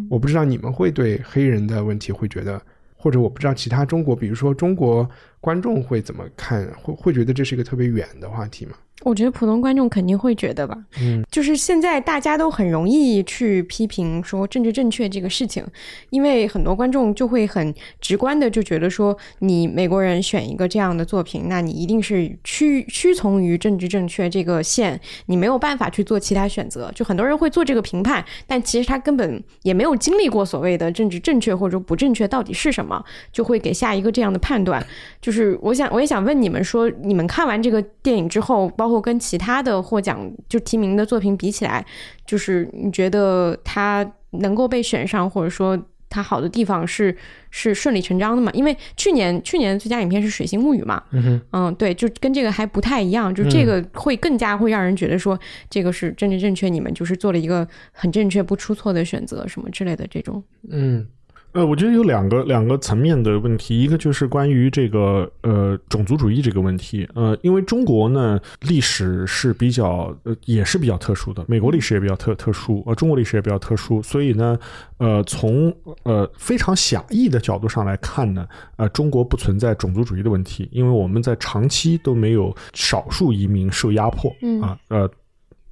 我不知道你们会对黑人的问题会觉得，或者我不知道其他中国，比如说中国观众会怎么看，会会觉得这是一个特别远的话题吗？我觉得普通观众肯定会觉得吧，嗯，就是现在大家都很容易去批评说政治正确这个事情，因为很多观众就会很直观的就觉得说，你美国人选一个这样的作品，那你一定是屈屈从于政治正确这个线，你没有办法去做其他选择。就很多人会做这个评判，但其实他根本也没有经历过所谓的政治正确或者不正确到底是什么，就会给下一个这样的判断。就是我想，我也想问你们说，你们看完这个电影之后，包或跟其他的获奖就提名的作品比起来，就是你觉得它能够被选上，或者说它好的地方是是顺理成章的嘛？因为去年去年最佳影片是《水星物语》嘛，嗯嗯，对，就跟这个还不太一样，就这个会更加会让人觉得说这个是政治正确，你们就是做了一个很正确不出错的选择，什么之类的这种，嗯。呃，我觉得有两个两个层面的问题，一个就是关于这个呃种族主义这个问题，呃，因为中国呢历史是比较呃也是比较特殊的，美国历史也比较特特殊，呃，中国历史也比较特殊，所以呢，呃，从呃非常狭义的角度上来看呢，呃，中国不存在种族主义的问题，因为我们在长期都没有少数移民受压迫，啊，呃。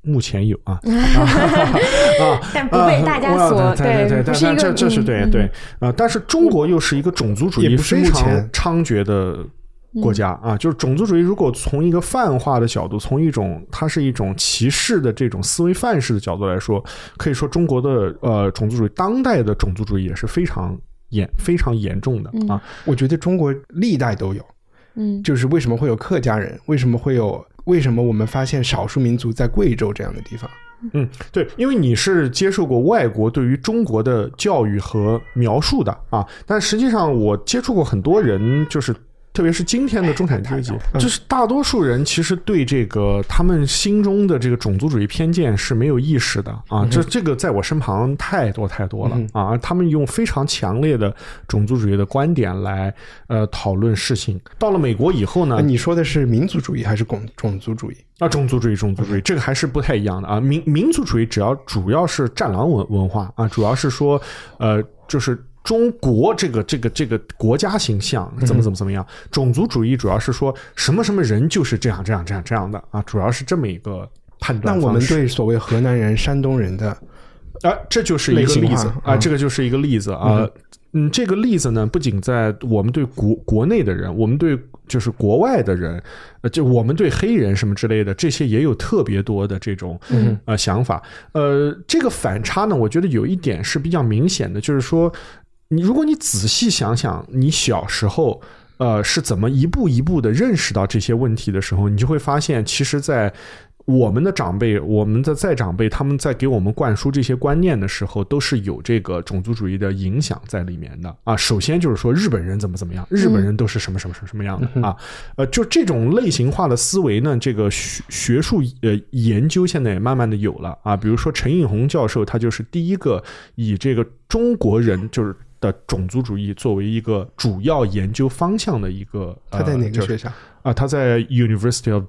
目前有 啊，啊，但不被大家所对对对，是一个这这是对对。啊，但是中国又是一个种族主义非常猖獗的国家啊，就是种族主义如果从一个泛化的角度，从一种它是一种歧视的这种思维范式的角度来说，可以说中国的呃种族主义，当代的种族主义也是非常严非常严重的啊。我觉得中国历代都有，嗯，就是为什么会有客家人，为什么会有。为什么我们发现少数民族在贵州这样的地方？嗯，对，因为你是接受过外国对于中国的教育和描述的啊，但实际上我接触过很多人，就是。特别是今天的中产阶级，就是大多数人其实对这个他们心中的这个种族主义偏见是没有意识的啊。这这个在我身旁太多太多了啊。他们用非常强烈的种族主义的观点来呃讨论事情。到了美国以后呢，你说的是民族主义还是种种族主义啊？种族主义，种族主义，这个还是不太一样的啊。民民族主义只要主要是战狼文文化啊，主要是说呃就是。中国这个这个这个国家形象怎么怎么怎么样？种族主义主要是说什么什么人就是这样这样这样这样的啊，主要是这么一个判断。那我们对所谓河南人、山东人的啊，这就是一个例子啊，这个就是一个例子啊。嗯，这个例子呢，不仅在我们对国国内的人，我们对就是国外的人，呃，就我们对黑人什么之类的，这些也有特别多的这种呃想法。呃，这个反差呢，我觉得有一点是比较明显的，就是说。你如果你仔细想想，你小时候，呃，是怎么一步一步的认识到这些问题的时候，你就会发现，其实，在我们的长辈、我们的再长辈，他们在给我们灌输这些观念的时候，都是有这个种族主义的影响在里面的啊。首先就是说，日本人怎么怎么样，日本人都是什么什么什么什么样的啊？呃，就这种类型化的思维呢，这个学学术呃研究现在也慢慢的有了啊。比如说陈颖红教授，他就是第一个以这个中国人就是。的种族主义作为一个主要研究方向的一个，他在哪个学校？啊，他在 University of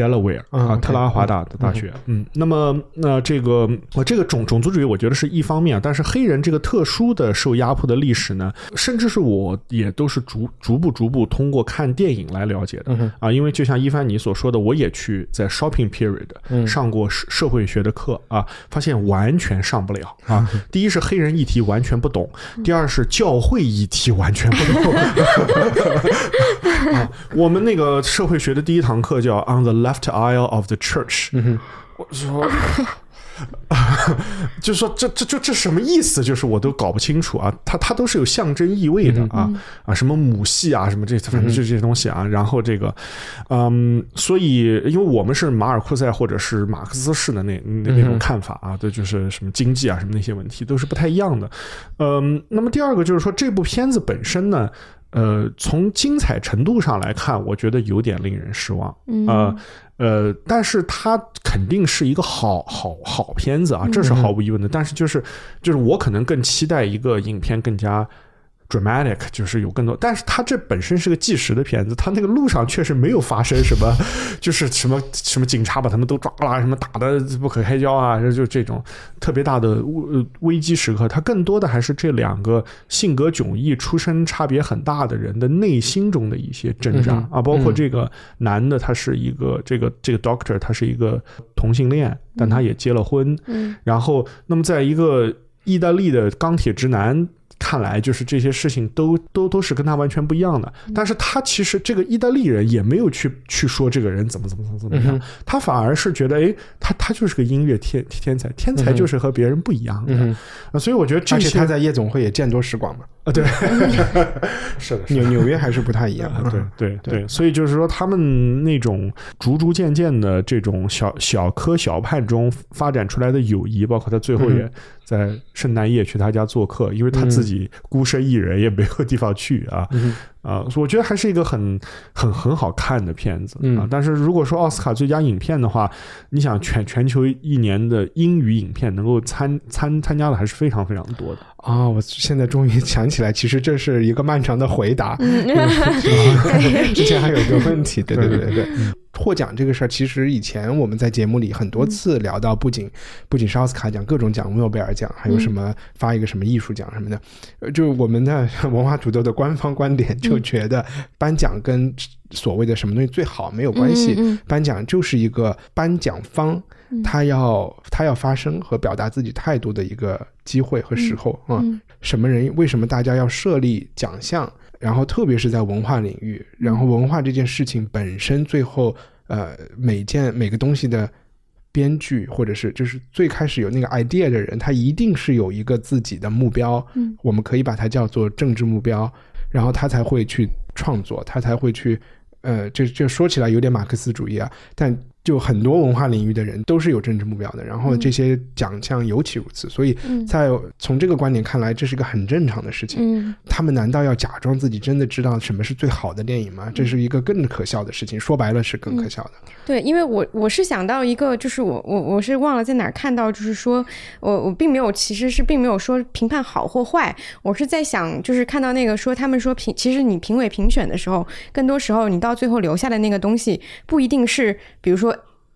Delaware 啊，特拉华大的大学。嗯，那么那这个我这个种种族主义，我觉得是一方面，但是黑人这个特殊的受压迫的历史呢，甚至是我也都是逐逐步逐步通过看电影来了解的啊。因为就像伊凡你所说的，我也去在 shopping period 上过社社会学的课啊，发现完全上不了啊。第一是黑人议题完全不懂，第二是教会议题完全不懂。啊，我们那个社会学的第一堂课叫 On the Left Aisle of the Church，我说。就是说，这这这这什么意思？就是我都搞不清楚啊。它它都是有象征意味的啊啊，什么母系啊，什么这反正就这些东西啊。然后这个，嗯，所以因为我们是马尔库塞或者是马克思式的那那那种看法啊，对，就是什么经济啊，什么那些问题都是不太一样的。嗯，那么第二个就是说，这部片子本身呢。呃，从精彩程度上来看，我觉得有点令人失望。嗯呃呃，但是它肯定是一个好好好片子啊，这是毫无疑问的。但是就是就是我可能更期待一个影片更加。Dramatic 就是有更多，但是它这本身是个纪实的片子，它那个路上确实没有发生什么，就是什么什么警察把他们都抓了，什么打的不可开交啊，就这种特别大的危危机时刻，它更多的还是这两个性格迥异、出身差别很大的人的内心中的一些挣扎啊，包括这个男的，他是一个这个这个 doctor，他是一个同性恋，但他也结了婚，嗯，然后那么在一个意大利的钢铁直男。看来就是这些事情都都都是跟他完全不一样的，但是他其实这个意大利人也没有去去说这个人怎么怎么怎么怎么样，他反而是觉得哎，他他就是个音乐天天才，天才就是和别人不一样的。啊，所以我觉得这些他在夜总会也见多识广嘛啊，对，是的，纽纽约还是不太一样，对对对，所以就是说他们那种逐逐渐渐的这种小小磕小判中发展出来的友谊，包括他最后也。在圣诞夜去他家做客，因为他自己孤身一人也没有地方去啊。啊，我觉得还是一个很很很好看的片子啊。但是如果说奥斯卡最佳影片的话，你想全全球一年的英语影片能够参参参加的还是非常非常多的啊。我现在终于想起来，其实这是一个漫长的回答。之前还有一个问题，对对对对，获奖这个事儿，其实以前我们在节目里很多次聊到，不仅不仅是奥斯卡奖，各种奖，诺贝尔奖，还有什么发一个什么艺术奖什么的，呃，就我们的文化土豆的官方观点就。就觉得颁奖跟所谓的什么东西最好没有关系，颁奖就是一个颁奖方他要他要发声和表达自己态度的一个机会和时候啊。什么人为什么大家要设立奖项？然后特别是在文化领域，然后文化这件事情本身最后呃每件每个东西的编剧或者是就是最开始有那个 idea 的人，他一定是有一个自己的目标，我们可以把它叫做政治目标。然后他才会去创作，他才会去，呃，这这说起来有点马克思主义啊，但。就很多文化领域的人都是有政治目标的，然后这些奖项尤其如此，所以在从这个观点看来，这是一个很正常的事情。他们难道要假装自己真的知道什么是最好的电影吗？这是一个更可笑的事情。说白了是更可笑的。对，因为我我是想到一个，就是我我我是忘了在哪儿看到，就是说我我并没有其实是并没有说评判好或坏，我是在想，就是看到那个说他们说评，其实你评委评选的时候，更多时候你到最后留下的那个东西不一定是，比如说。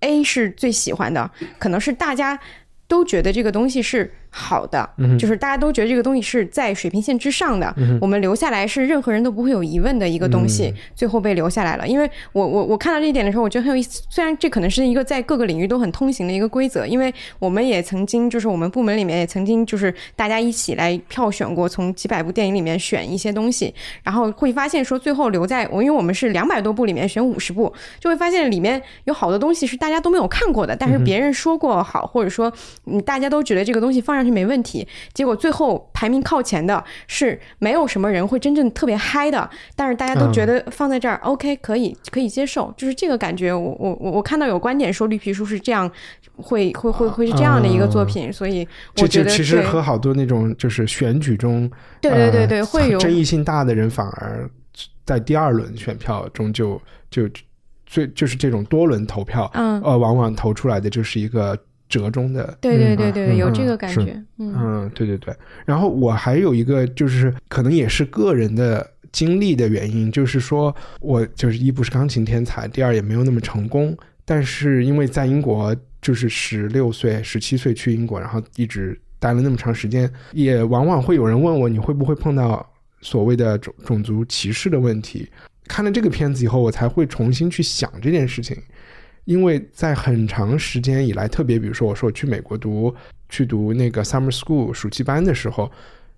A 是最喜欢的，可能是大家都觉得这个东西是。好的，就是大家都觉得这个东西是在水平线之上的，我们留下来是任何人都不会有疑问的一个东西，最后被留下来了。因为我我我看到这一点的时候，我觉得很有意思。虽然这可能是一个在各个领域都很通行的一个规则，因为我们也曾经就是我们部门里面也曾经就是大家一起来票选过，从几百部电影里面选一些东西，然后会发现说最后留在我，因为我们是两百多部里面选五十部，就会发现里面有好多东西是大家都没有看过的，但是别人说过好，或者说嗯大家都觉得这个东西放上。没问题，结果最后排名靠前的是没有什么人会真正特别嗨的，但是大家都觉得放在这儿 OK 可以可以接受，就是这个感觉。我我我我看到有观点说绿皮书是这样，会会会会是这样的一个作品，所以我觉得其实和好多那种就是选举中，对对对对，会有争议性大的人反而在第二轮选票中就就最就是这种多轮投票，嗯呃，往往投出来的就是一个。折中的，对对对对，有这个感觉，嗯，对对对。然后我还有一个，就是可能也是个人的经历的原因，就是说我就是一不是钢琴天才，第二也没有那么成功。但是因为在英国，就是十六岁、十七岁去英国，然后一直待了那么长时间，也往往会有人问我，你会不会碰到所谓的种种族歧视的问题？看了这个片子以后，我才会重新去想这件事情。因为在很长时间以来，特别比如说我说我去美国读去读那个 summer school 暑期班的时候，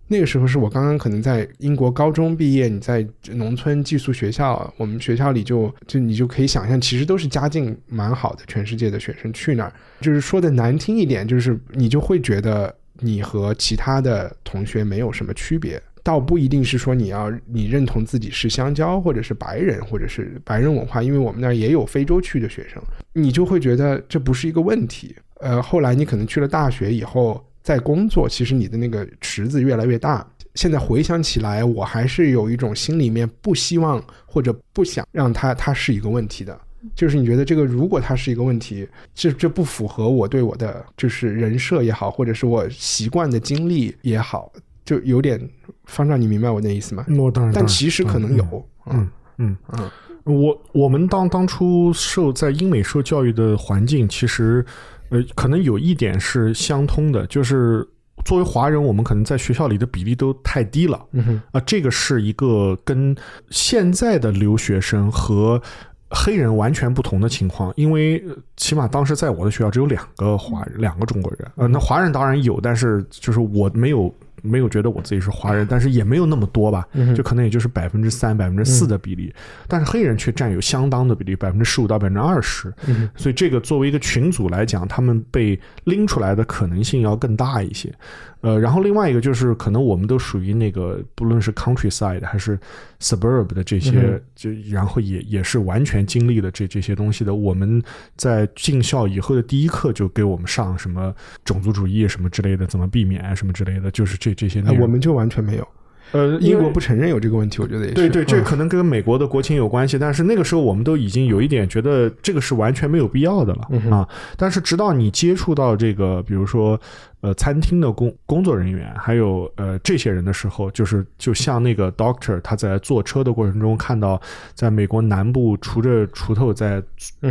那个时候是我刚刚可能在英国高中毕业，你在农村寄宿学校，我们学校里就就你就可以想象，其实都是家境蛮好的，全世界的学生去那儿，就是说的难听一点，就是你就会觉得你和其他的同学没有什么区别。倒不一定是说你要你认同自己是香蕉，或者是白人，或者是白人文化，因为我们那儿也有非洲区的学生，你就会觉得这不是一个问题。呃，后来你可能去了大学以后再工作，其实你的那个池子越来越大。现在回想起来，我还是有一种心里面不希望或者不想让它它是一个问题的。就是你觉得这个如果它是一个问题，这这不符合我对我的就是人设也好，或者是我习惯的经历也好，就有点。方丈，你明白我那意思吗？我当然，但其实可能有，嗯嗯嗯。我我们当当初受在英美受教育的环境，其实呃，可能有一点是相通的，就是作为华人，我们可能在学校里的比例都太低了。嗯哼啊，这个是一个跟现在的留学生和黑人完全不同的情况，因为起码当时在我的学校只有两个华人，两个中国人。呃，那华人当然有，但是就是我没有。没有觉得我自己是华人，但是也没有那么多吧，就可能也就是百分之三、百分之四的比例，但是黑人却占有相当的比例，百分之十五到百分之二十，所以这个作为一个群组来讲，他们被拎出来的可能性要更大一些。呃，然后另外一个就是，可能我们都属于那个，不论是 countryside 还是 suburb 的这些，就然后也也是完全经历了这这些东西的。我们在进校以后的第一课就给我们上什么种族主义什么之类的，怎么避免什么之类的，就是这这些内容。我们就完全没有。呃，英国不承认有这个问题，我觉得也是。对对，这可能跟美国的国情有关系，但是那个时候我们都已经有一点觉得这个是完全没有必要的了啊。但是直到你接触到这个，比如说呃餐厅的工工作人员，还有呃这些人的时候，就是就像那个 doctor 他在坐车的过程中看到，在美国南部锄着锄头在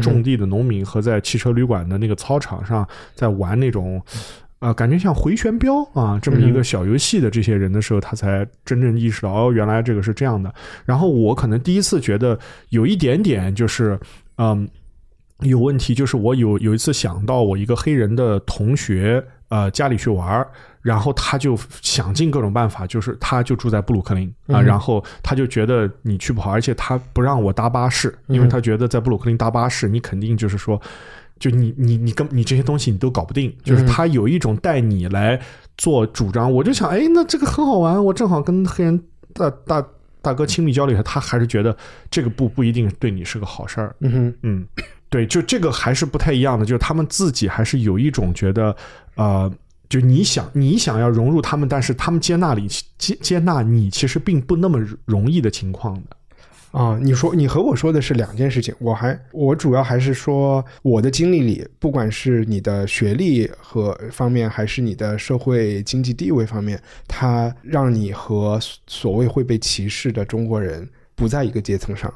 种地的农民和在汽车旅馆的那个操场上在玩那种。啊，感觉像回旋镖啊，这么一个小游戏的这些人的时候，他才真正意识到哦，原来这个是这样的。然后我可能第一次觉得有一点点就是，嗯，有问题。就是我有有一次想到我一个黑人的同学，呃，家里去玩然后他就想尽各种办法，就是他就住在布鲁克林啊，然后他就觉得你去不好，而且他不让我搭巴士，因为他觉得在布鲁克林搭巴士，你肯定就是说。就你你你跟你这些东西你都搞不定，就是他有一种带你来做主张，我就想，哎，那这个很好玩，我正好跟黑人大大大哥亲密交流一下，他还是觉得这个不不一定对你是个好事儿。嗯哼，嗯，对，就这个还是不太一样的，就是他们自己还是有一种觉得，呃，就你想你想要融入他们，但是他们接纳你接接纳你，其实并不那么容易的情况的。啊，你说你和我说的是两件事情，我还我主要还是说我的经历里，不管是你的学历和方面，还是你的社会经济地位方面，它让你和所谓会被歧视的中国人不在一个阶层上。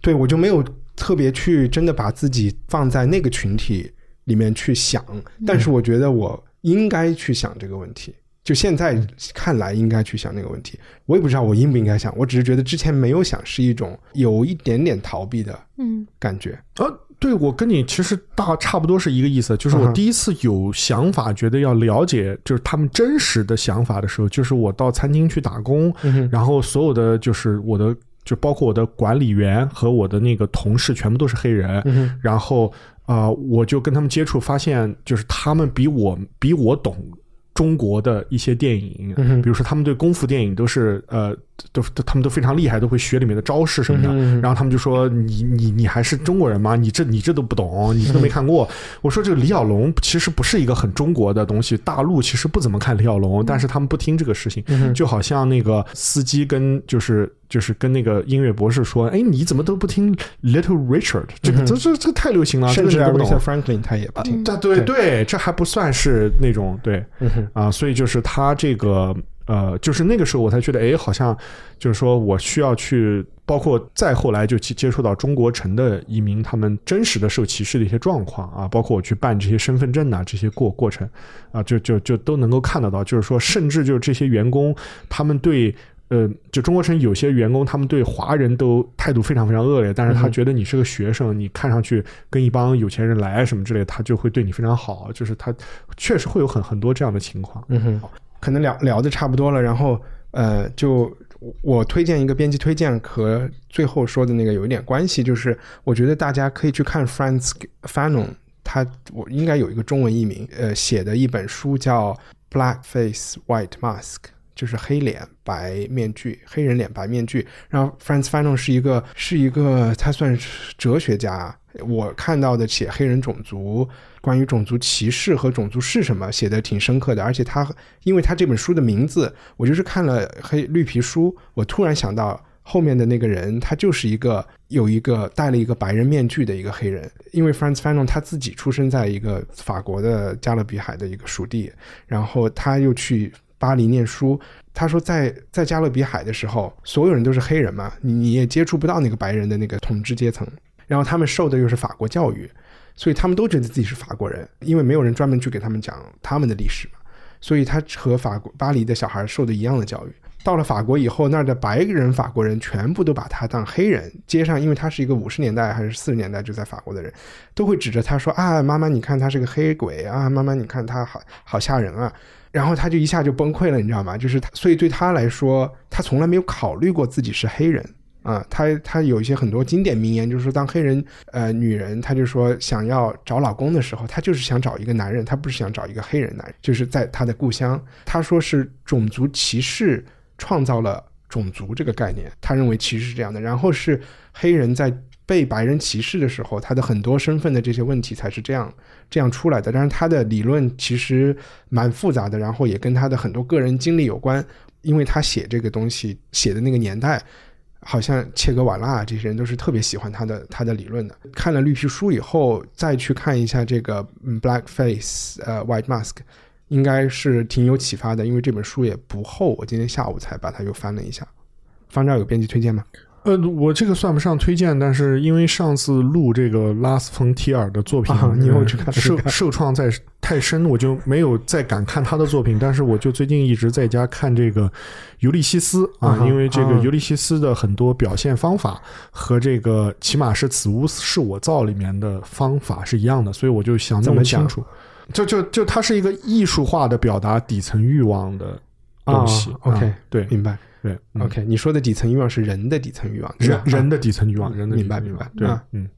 对我就没有特别去真的把自己放在那个群体里面去想，但是我觉得我应该去想这个问题。就现在看来，应该去想那个问题。我也不知道我应不应该想，我只是觉得之前没有想，是一种有一点点逃避的嗯感觉。啊，对我跟你其实大差不多是一个意思。就是我第一次有想法，觉得要了解就是他们真实的想法的时候，就是我到餐厅去打工，然后所有的就是我的，就包括我的管理员和我的那个同事，全部都是黑人。然后啊，我就跟他们接触，发现就是他们比我比我懂。中国的一些电影，比如说他们对功夫电影都是呃，都都他们都非常厉害，都会学里面的招式什么的。然后他们就说：“你你你还是中国人吗？你这你这都不懂，你这都没看过。”我说：“这个李小龙其实不是一个很中国的东西，大陆其实不怎么看李小龙，但是他们不听这个事情，就好像那个司机跟就是。”就是跟那个音乐博士说：“哎，你怎么都不听 Little Richard？这个这这这太流行了，甚至 Aretha Franklin 他也不听。对对对，这还不算是那种对啊，所以就是他这个呃，就是那个时候我才觉得，哎，好像就是说我需要去，包括再后来就接接触到中国城的移民，他们真实的受歧视的一些状况啊，包括我去办这些身份证呐，这些过过程啊，就就就都能够看得到，就是说，甚至就是这些员工他们对。呃，就中国城有些员工，他们对华人都态度非常非常恶劣，但是他觉得你是个学生，你看上去跟一帮有钱人来什么之类的，他就会对你非常好，就是他确实会有很很多这样的情况。嗯哼。可能聊聊的差不多了，然后呃，就我推荐一个编辑推荐和最后说的那个有一点关系，就是我觉得大家可以去看 Franz Fanon，他我应该有一个中文译名，呃，写的一本书叫《Black Face White Mask》。就是黑脸白面具，黑人脸白面具。然后 Franz Fanon 是一个是一个，他算是哲学家。我看到的写黑人种族，关于种族歧视和种族是什么，写的挺深刻的。而且他，因为他这本书的名字，我就是看了黑绿皮书，我突然想到后面的那个人，他就是一个有一个戴了一个白人面具的一个黑人。因为 Franz Fanon 他自己出生在一个法国的加勒比海的一个属地，然后他又去。巴黎念书，他说在在加勒比海的时候，所有人都是黑人嘛，你你也接触不到那个白人的那个统治阶层，然后他们受的又是法国教育，所以他们都觉得自己是法国人，因为没有人专门去给他们讲他们的历史嘛，所以他和法国巴黎的小孩受的一样的教育。到了法国以后，那儿的白人法国人全部都把他当黑人，街上因为他是一个五十年代还是四十年代就在法国的人，都会指着他说啊，妈妈你看他是个黑鬼啊，妈妈你看他好好吓人啊。然后他就一下就崩溃了，你知道吗？就是他，所以对他来说，他从来没有考虑过自己是黑人啊。他他有一些很多经典名言，就是说，当黑人呃女人，他就说想要找老公的时候，他就是想找一个男人，他不是想找一个黑人男人。就是在他的故乡，他说是种族歧视创造了种族这个概念，他认为歧视是这样的。然后是黑人在。被白人歧视的时候，他的很多身份的这些问题才是这样这样出来的。但是他的理论其实蛮复杂的，然后也跟他的很多个人经历有关。因为他写这个东西写的那个年代，好像切格瓦拉这些人都是特别喜欢他的他的理论的。看了绿皮书以后，再去看一下这个 Black Face 呃 White Mask，应该是挺有启发的。因为这本书也不厚，我今天下午才把它又翻了一下。方丈有编辑推荐吗？呃，我这个算不上推荐，但是因为上次录这个拉斯冯提尔的作品，你有去看受受创在太深，我就没有再敢看他的作品。但是我就最近一直在家看这个尤利西斯啊，因为这个尤利西斯的很多表现方法和这个起码是《此屋是我造》里面的方法是一样的，所以我就想这么清楚，就就就它是一个艺术化的表达底层欲望的东西。OK，对，明白。对，OK，你说的底层欲望是人的底层欲望，人人的底层欲望，人的明白明白，对，嗯。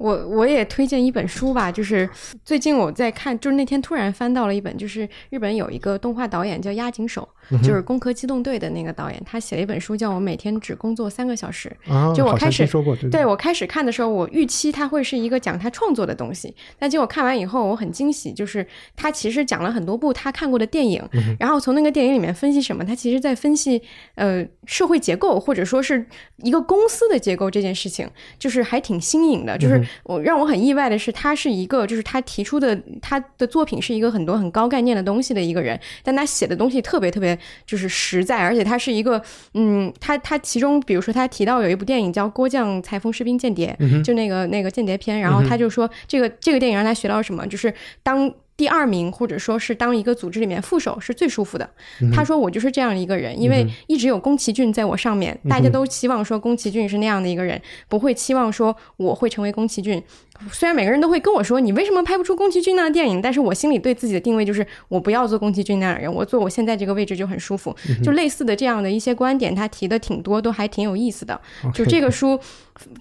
我我也推荐一本书吧，就是最近我在看，就是那天突然翻到了一本，就是日本有一个动画导演叫押井守，就是《攻壳机动队》的那个导演，他写了一本书叫《我每天只工作三个小时》。就我开始说过，对我开始看的时候，我预期他会是一个讲他创作的东西，但结果看完以后，我很惊喜，就是他其实讲了很多部他看过的电影，然后从那个电影里面分析什么，他其实在分析呃社会结构或者说是一个公司的结构这件事情，就是还挺新颖的，就是我让我很意。外的是，他是一个，就是他提出的他的作品是一个很多很高概念的东西的一个人，但他写的东西特别特别就是实在，而且他是一个，嗯，他他其中比如说他提到有一部电影叫《郭将裁缝士兵间谍》，就那个那个间谍片，然后他就说这个这个电影让他学到什么，就是当。第二名，或者说是当一个组织里面副手是最舒服的。他说我就是这样的一个人，因为一直有宫崎骏在我上面，大家都期望说宫崎骏是那样的一个人，不会期望说我会成为宫崎骏。虽然每个人都会跟我说你为什么拍不出宫崎骏那样的电影，但是我心里对自己的定位就是我不要做宫崎骏那样的人，我做我现在这个位置就很舒服。就类似的这样的一些观点，他提的挺多，都还挺有意思的。就这个书。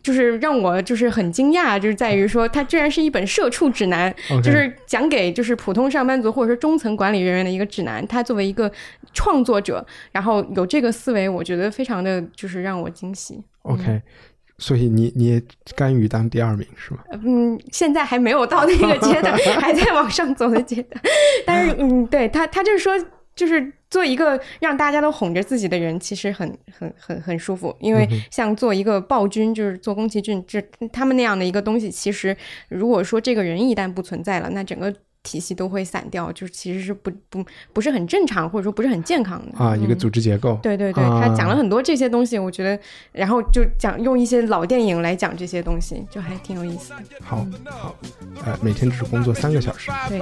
就是让我就是很惊讶，就是在于说它居然是一本社畜指南，就是讲给就是普通上班族或者说中层管理人员的一个指南。他作为一个创作者，然后有这个思维，我觉得非常的就是让我惊喜。OK，所以你你也甘于当第二名是吗？嗯，现在还没有到那个阶段，还在往上走的阶段。但是嗯，对他他就是说。就是做一个让大家都哄着自己的人，其实很很很很舒服。因为像做一个暴君，就是做宫崎骏，这他们那样的一个东西，其实如果说这个人一旦不存在了，那整个。体系都会散掉，就是其实是不不不是很正常，或者说不是很健康的啊，一个组织结构。对对对，他讲了很多这些东西，我觉得，然后就讲用一些老电影来讲这些东西，就还挺有意思的。好，好，呃，每天只工作三个小时，对，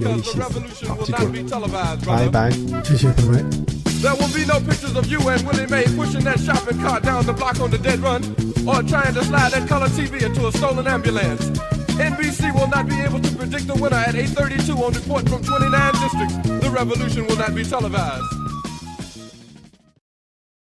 有意思。好，记住了，拜拜，谢谢各位。NBC will not be able to predict the winner at 8:32 on report from 29 districts. The revolution will not be televised.